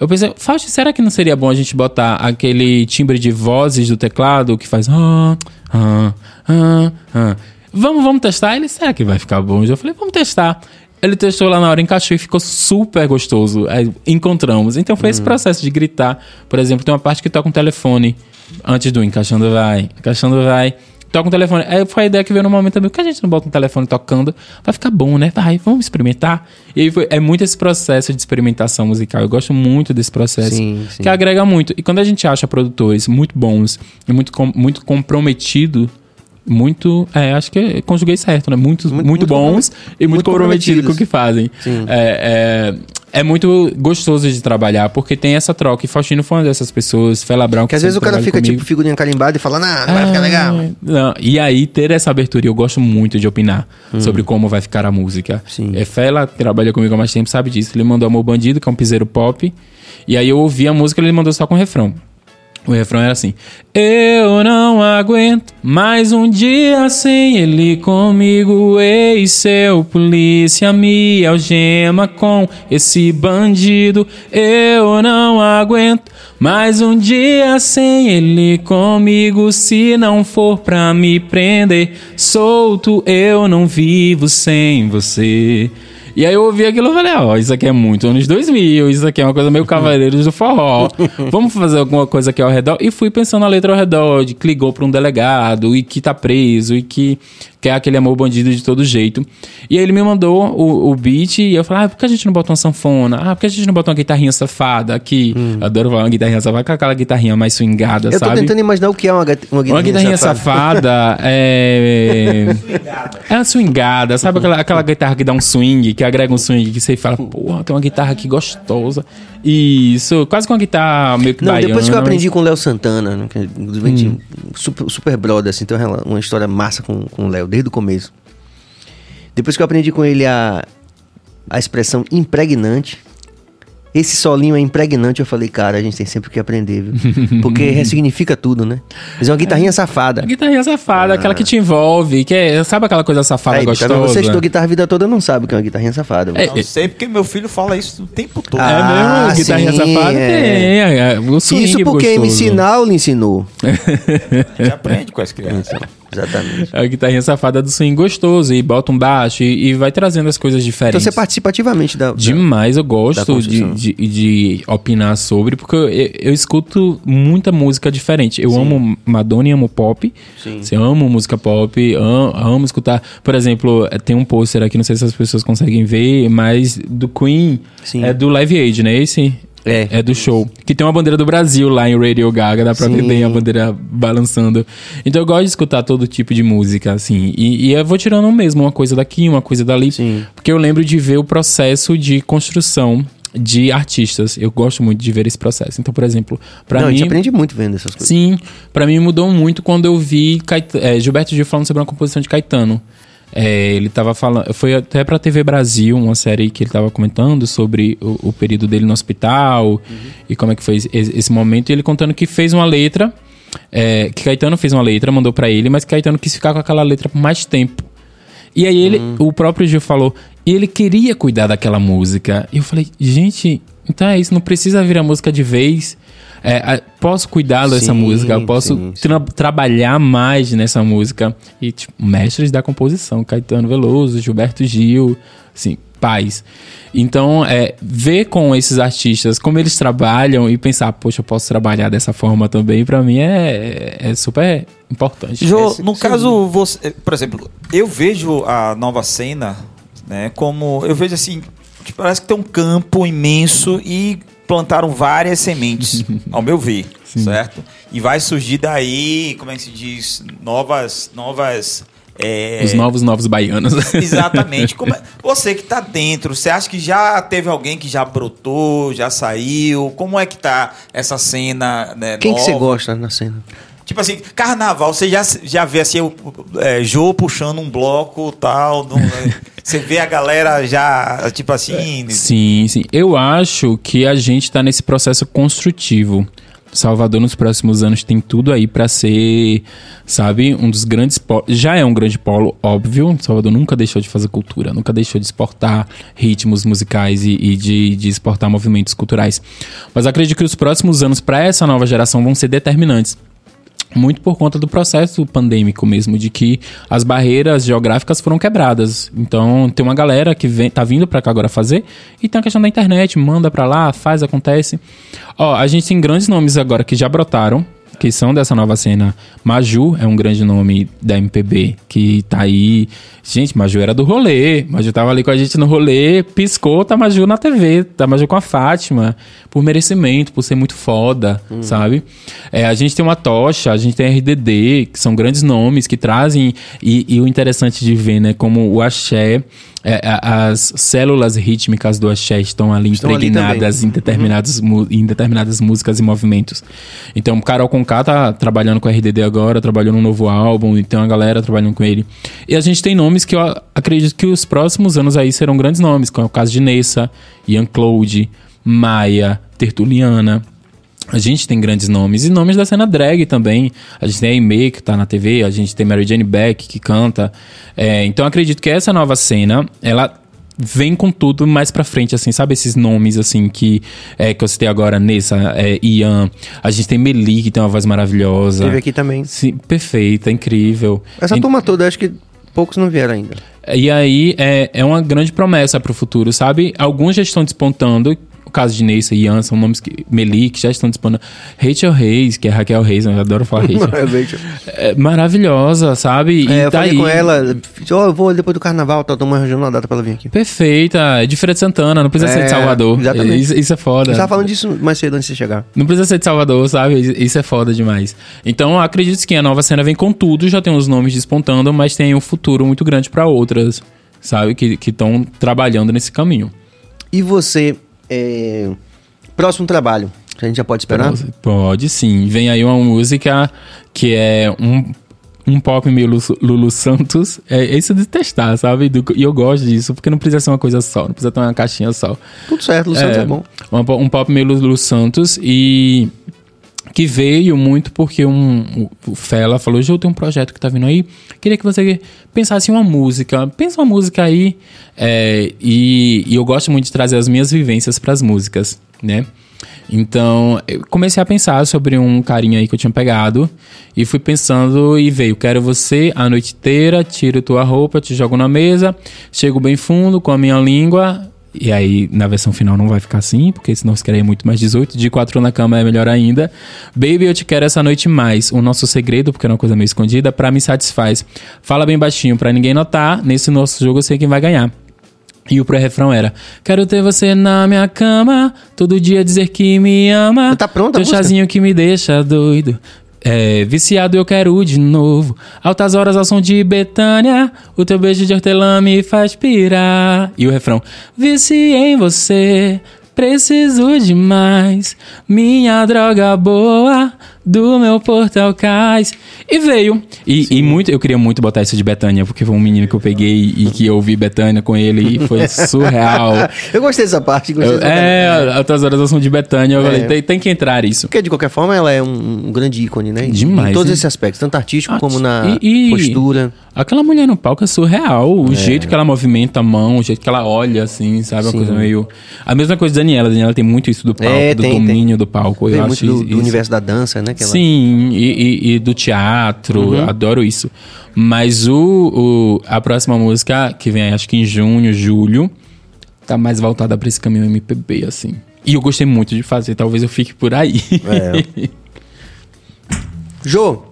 Eu pensei, Fausto, será que não seria bom a gente botar aquele timbre de vozes do teclado que faz. Ah, ah, ah, ah. Vamos, vamos testar? Ele, será que vai ficar bom? Eu falei, vamos testar. Ele testou lá na hora, encaixou e ficou super gostoso. Aí encontramos. Então foi esse processo de gritar. Por exemplo, tem uma parte que toca um telefone antes do encaixando vai, encaixando vai. Toca um telefone. Aí foi a ideia que veio no momento também. Por que a gente não bota um telefone tocando? Vai ficar bom, né? Vai, vamos experimentar. E aí foi, é muito esse processo de experimentação musical. Eu gosto muito desse processo. Sim, sim. Que agrega muito. E quando a gente acha produtores muito bons e muito, com- muito comprometido, muito. É, acho que conjuguei certo, né? Muito, muito, muito bons e muito, comprometidos com o que fazem. Sim. É, é, é muito gostoso de trabalhar, porque tem essa troca. E Faustino foi uma dessas pessoas, Fela Brown, Que às vezes o cara fica trabalha tipo figurinha carimbada e fala, não, não vai ficar é, legal. não. E aí, ter essa abertura, eu gosto muito de opinar sobre como vai ficar a música. Hum. Sim. É, Fela trabalha comigo há mais tempo, sabe disso. Ele mandou Amor Bandido, que é um piseiro pop. E aí eu ouvi a música, ele mandou só com refrão. O refrão era assim: Eu não aguento mais um dia sem ele comigo. Ei, seu polícia, me algema com esse bandido. Eu não aguento mais um dia sem ele comigo. Se não for pra me prender, solto, eu não vivo sem você. E aí eu ouvi aquilo e falei, ó, isso aqui é muito anos 2000, isso aqui é uma coisa meio Cavaleiros do Forró. Vamos fazer alguma coisa aqui ao redor? E fui pensando a letra ao redor, de que ligou pra um delegado e que tá preso e que quer aquele amor bandido de todo jeito. E aí ele me mandou o, o beat e eu falei, ah, por que a gente não bota uma sanfona? Ah, por que a gente não bota uma guitarrinha safada aqui? Eu adoro falar uma guitarrinha safada, com aquela guitarrinha mais swingada, Eu tô sabe? tentando imaginar o que é uma, uma guitarrinha, Uma guitarrinha safada. safada é. É uma swingada, sabe aquela, aquela guitarra que dá um swing, que agrega um swing, que você fala, porra, tem uma guitarra aqui gostosa. Isso, quase com uma guitarra meio que Não, baiana. depois que eu mas- aprendi com o Léo Santana, né, gente- Hum. super, super brother, assim, tem uma, uma história massa com, com o Léo, desde o começo. Depois que eu aprendi com ele a, a expressão impregnante, esse solinho é impregnante, eu falei, cara, a gente tem sempre que aprender, viu? Porque ressignifica tudo, né? Mas é uma guitarrinha safada. A guitarrinha safada, aquela que te envolve, que é, sabe aquela coisa safada Aí, tá gostosa? Você estudou guitarra a vida toda, não sabe o que é uma guitarrinha safada. É, Não sei porque meu filho fala isso o tempo todo. Ah, É mesmo? Guitarrinha sim, safada é. tem. É, é, o Isso porque me gostoso. ensinar ou lhe ensinou. A gente aprende com as crianças. Exatamente. É a guitarrinha safada do swing gostoso. E bota um baixo e, e vai trazendo as coisas Então diferentes. você participa ativamente da. Demais, eu gosto de, de, de opinar sobre, porque eu, eu escuto muita música diferente. Eu amo Madonna e amo pop. Sim. Eu amo música pop, amo, amo escutar. Por exemplo, eh, tem um pôster aqui, não sei se as pessoas conseguem ver, mas do Queen, Sim. é do Live Aid, né? Esse É. é do show. Que tem uma bandeira do Brasil lá em Radio Gaga, dá pra ver Sim. bem a bandeira balançando. Então eu gosto de escutar todo tipo de música, assim. E, e eu vou tirando mesmo uma coisa daqui, uma coisa dali. Sim. Porque eu lembro de ver o processo de construção de artistas. Eu gosto muito de ver esse processo. Então, por exemplo, pra Não, a mim. gente aprende muito vendo essas coisas. Sim, pra mim mudou muito quando eu vi Caet- é, Gilberto Gil falando sobre uma composição de Caetano. É, ele tava falando. Foi até pra TV Brasil, uma série que ele tava comentando sobre o, o período dele no hospital e como é que foi esse, esse momento. E ele contando que fez uma letra. é, que Caetano fez uma letra, mandou pra ele, mas Caetano quis ficar com aquela letra por mais tempo. E aí ele, o próprio Gil falou, ele queria cuidar daquela música. E eu falei, gente, então é isso, não precisa virar música de vez. É, posso cuidar dessa música, eu posso sim, sim. tra- trabalhar mais nessa música. E, tipo, mestres da composição, Caetano Veloso, Gilberto Gil, assim, pais. Então, é, ver com esses artistas como eles trabalham e pensar, poxa, eu posso trabalhar dessa forma também, pra mim é, é super importante. Esse- no caso, você, por exemplo, eu vejo a nova cena, né, como eu vejo assim, parece que tem um campo imenso e plantaram várias sementes, ao meu ver, certo? E vai surgir daí, como é que se diz, novas, novas é, Os novos, novos baianos. Exatamente. Como é- você que tá dentro, você acha que já teve alguém que já brotou, já saiu? Como é que tá essa cena, né, Quem que você nova? gosta na cena? Tipo assim, carnaval, você já, já vê assim, o é, Jô puxando um bloco tal. não- você vê a galera já, tipo assim. Sim, sim. Eu acho que a gente tá nesse processo construtivo. Salvador nos próximos anos tem tudo aí pra ser, sabe, um dos grandes polos. Já é um grande polo, óbvio. Salvador nunca deixou de fazer cultura, nunca deixou de exportar ritmos musicais e, e de, de exportar movimentos culturais. Mas acredito que os próximos anos pra essa nova geração vão ser determinantes. Muito por conta do processo pandêmico mesmo, de que as barreiras geográficas foram quebradas. Então, tem uma galera que vem, tá vindo para cá agora fazer e tem a questão da internet, manda para lá, faz, acontece. Ó, a gente tem grandes nomes agora que já brotaram, que são dessa nova cena. Maju é um grande nome da MPB que tá aí. Gente, Maju era do rolê. Maju tava ali com a gente no rolê, piscou, tá Maju na TV, tá Maju com a Fátima, por merecimento, por ser muito foda, sabe? É, a gente tem uma tocha, a gente tem RDD, que são grandes nomes que trazem. E, e o interessante de ver, né, como o axé. é, as células rítmicas do axé estão ali Estão ali impregnadas também. em determinadas, mu- em determinadas músicas e movimentos. Então, Carol Conká tá trabalhando com RDD agora, trabalhou num novo álbum, e tem uma galera trabalhando com ele. E a gente tem nomes que eu acredito que os próximos anos aí serão grandes nomes, como é o caso de Nessa, Ian Claude, Maia, Tertuliana. A gente tem grandes nomes e nomes da cena drag também. A gente tem a Aimee, que tá na TV, a gente tem Mary Jane Beck, que canta. É, então acredito que essa nova cena, ela vem com tudo mais pra frente, assim, sabe? Esses nomes, assim, que, é, que eu citei agora, Nessa, é, Ian. A gente tem Meli, que tem uma voz maravilhosa. Teve aqui também. Sim, perfeita, incrível. Essa E- turma toda, acho que poucos não vieram ainda. e aí é, é uma grande promessa para o futuro, sabe? Alguns já estão despontando. Caso de Neissa e Ian são nomes que. Meli, que já estão despontando. Rachel Reis, que é Raquel Reis, eu adoro falar Rachel. é maravilhosa, sabe? É, eu tá falei com ela, ó, eu vou depois do carnaval, tá, estamos arranjando uma data pra ela vir aqui. Perfeita, é de Feira de Santana, não precisa ser É, de Salvador. exatamente. Isso, isso é foda. Eu tava falando disso mais cedo antes de você chegar. Não precisa ser de Salvador, sabe? Isso é foda demais. Então, acredito que a nova cena vem com tudo, já tem os nomes despontando, mas tem um futuro muito grande para outras, sabe? Que estão trabalhando nesse caminho. E você, é, próximo trabalho, a gente já pode esperar? Pode sim. Vem aí uma música que é um, um pop meio Lu- Lulu Santos. É isso de testar, sabe? Do- e eu gosto disso, porque não precisa ser uma coisa só, não precisa ter uma caixinha só. Tudo certo, Lu Santos é, bom. Um, um pop meio Lulu Santos e que veio muito porque um, o- Fela falou, Jô, tem um projeto que tá vindo aí, queria que você pensasse em uma música, pensa uma música aí, é, e, e eu gosto muito de trazer as minhas vivências pras músicas, né? Então, eu comecei a pensar sobre um carinha aí que eu tinha pegado e fui pensando e veio, quero você a noite inteira, tiro tua roupa, te jogo na mesa, chego bem fundo com a minha língua, e aí, na versão final não vai ficar assim, porque senão você queria muito mais 18. De quatro na cama é melhor ainda. Baby, eu te quero essa noite mais. O nosso segredo, porque é uma coisa meio escondida, pra me satisfaz. Fala bem baixinho pra ninguém notar. Nesse nosso jogo eu sei quem vai ganhar. E o pré-refrão era: Quero ter você na minha cama, todo dia dizer que me ama. Tá pronta a Teu chazinho que me deixa doido. É, viciado eu quero de novo. Altas horas ao som de Betânia. O teu beijo de hortelã me faz pirar. E o refrão: Viciei em você. Preciso demais. Minha droga boa do meu portal cais. E veio. E, e muito, eu queria muito botar isso de Betânia, porque foi um menino que eu peguei e que eu ouvi Betânia com ele e foi surreal. Eu gostei dessa parte. Gostei Eu- dessa é, altas horas som de Betânia. Eu É. falei, tem, tem que entrar isso. Porque, de qualquer forma, ela é um, um grande ícone, né? Demais, Em todos hein? esses aspectos, tanto artístico como na e- e- postura. Aquela mulher no palco é surreal. O jeito que ela movimenta a mão, o jeito que ela olha, assim, sabe? Uma coisa meio. A mesma coisa da Daniela. A Daniela tem muito isso do palco, É, do tem, domínio do palco. Vem Eu muito acho do, do isso- universo da dança, né? ela- Sim, e, e- e do teatro, Uhum. adoro isso. Mas o, o- a próxima música, que vem acho que em junho, julho, tá mais voltada pra esse caminho MPB, assim. E eu gostei muito de fazer, talvez eu fique por aí. É. Jô,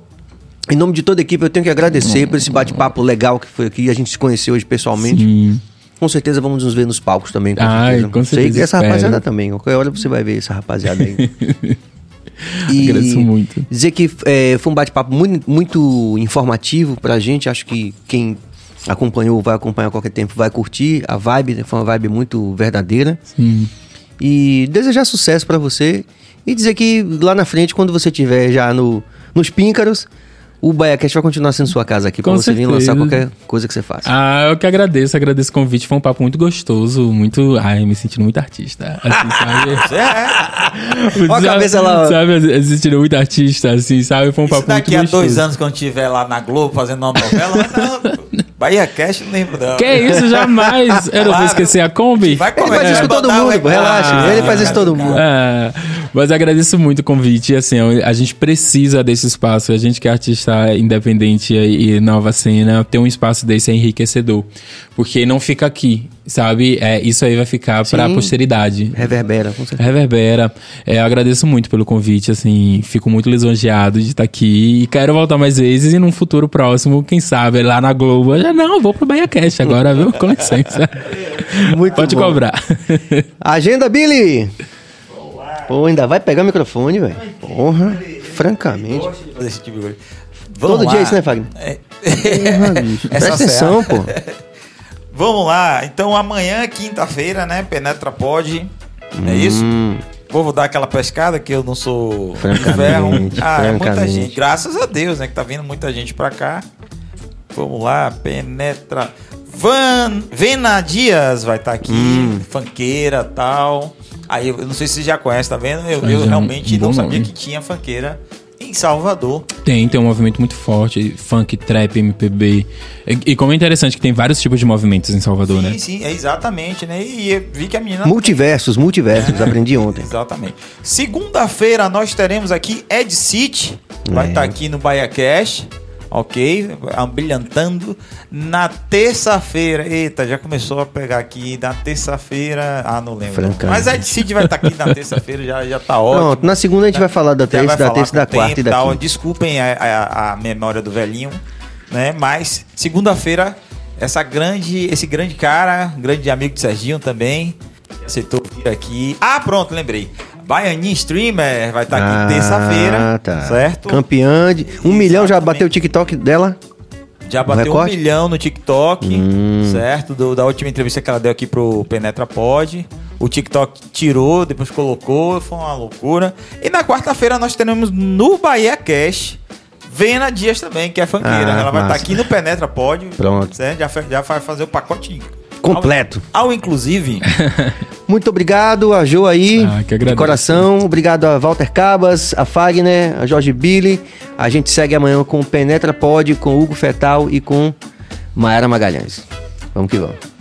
em nome de toda a equipe, eu tenho que agradecer por esse bate-papo legal que foi aqui. A gente se conheceu hoje pessoalmente. Sim. Com certeza vamos nos ver nos palcos também. Com Ai, certeza. com Sei certeza, que essa rapaziada também. Qualquer hora você vai ver essa rapaziada aí. E Agradeço muito. Dizer que é, foi um bate-papo muito, muito informativo pra gente. Acho que quem acompanhou, vai acompanhar a qualquer tempo, vai curtir a vibe. né? Foi uma vibe muito verdadeira. Sim. E desejar sucesso pra você. E dizer que lá na frente, quando você estiver já no, nos píncaros, o BaiaCast vai continuar sendo sua casa aqui pra Com você vir certeza. lançar qualquer coisa que você faça. Ah, eu que agradeço, agradeço o convite. Foi um papo muito gostoso, muito. Ai, me sentindo muito artista. Assim, sabe? É, Ó a cabeça lá. Sabe, me sentindo muito artista, assim, sabe? Foi um isso papo muito daqui a gostoso. dois anos, quando estiver lá na Globo fazendo uma novela, não, Bahia Cash não lembro não. Que isso, jamais! Eu não vou Claro. esquecer a Kombi. Vai Ele faz isso com todo mundo, relaxa. Ah, Ele faz isso com todo mundo. É, Mas agradeço muito o convite. Assim, a gente precisa desse espaço. A gente que é artista independente e nova cena, ter um espaço desse é enriquecedor. Porque não fica aqui, sabe? É, isso aí vai ficar para a posteridade. Reverbera, com certeza. Reverbera. É, agradeço muito pelo convite, assim, fico muito lisonjeado de estar aqui e quero voltar mais vezes e num futuro próximo, quem sabe, lá na Globo. Já não, vou pro Bahia Cast agora, viu? Com licença. Muito Pode bom. cobrar. Agenda, Billy! Pô, ainda vai pegar o microfone, velho. Porra, francamente. Tipo de coisa. Vamos Todo lá. dia é isso, né, Fagner? É. Porra, bicho. Essa Presta atenção, pô. Vamos lá. Então amanhã, quinta-feira, né? Penetra pode. Não é isso? Hum, Vou dar aquela pescada que eu não sou ferro. Ah, é muita gente. Graças a Deus, né? Que tá vindo muita gente pra cá. Vamos lá, penetra. Van, Vena Dias vai estar aqui, Hum. fanqueira tal. Aí eu não sei se você já conhece, tá vendo? Eu, eu já, realmente um não sabia nome. que tinha fanqueira em Salvador. Tem, tem um movimento muito forte, funk, trap, MPB. E, e como é interessante que tem vários tipos de movimentos em Salvador, sim, né? sim, é exatamente, né? E eu vi que a menina. Multiversos, multiversos, aprendi ontem. Exatamente. Segunda-feira nós teremos aqui Ed City, vai É. estar aqui no Bahia Cash, ok? Brilhantando. Na terça-feira, eita, já começou a pegar aqui. Na terça-feira, ah, não lembro. Mas Ed City vai estar aqui na terça-feira, já, já tá ótimo. Pronto, na segunda a gente vai falar da Já terça, da terça, da quarta tempo e da tal. quinta. Desculpem a, a- a memória do velhinho, né? Mas segunda-feira, essa grande, esse grande cara, grande amigo de Serginho também, aceitou vir aqui. Ah, pronto, lembrei. Baianinha Streamer vai estar aqui Ah, terça-feira, tá. certo? Campeã de. Um milhão já Exatamente. bateu o TikTok dela. Já bateu um milhão no TikTok, Hum. certo? Do- da última entrevista que ela deu aqui pro Penetra Pod. O TikTok tirou, depois colocou, foi uma loucura. E na quarta-feira nós teremos no Bahia Cash Vena Dias também, que é funkeira. Ah, ela vai estar massa. aqui no Penetra Pod. Pronto. Certo? Já, já vai fazer o pacote Completo. Ao, ao inclusive, Muito obrigado a Jo aí, Ah, que de coração. Obrigado a Walter Cabas, a Fagner, a Jorge Billy. A gente segue amanhã com o Penetra Pod, com o Hugo Fetal e com Maera Magalhães. Vamos que vamos.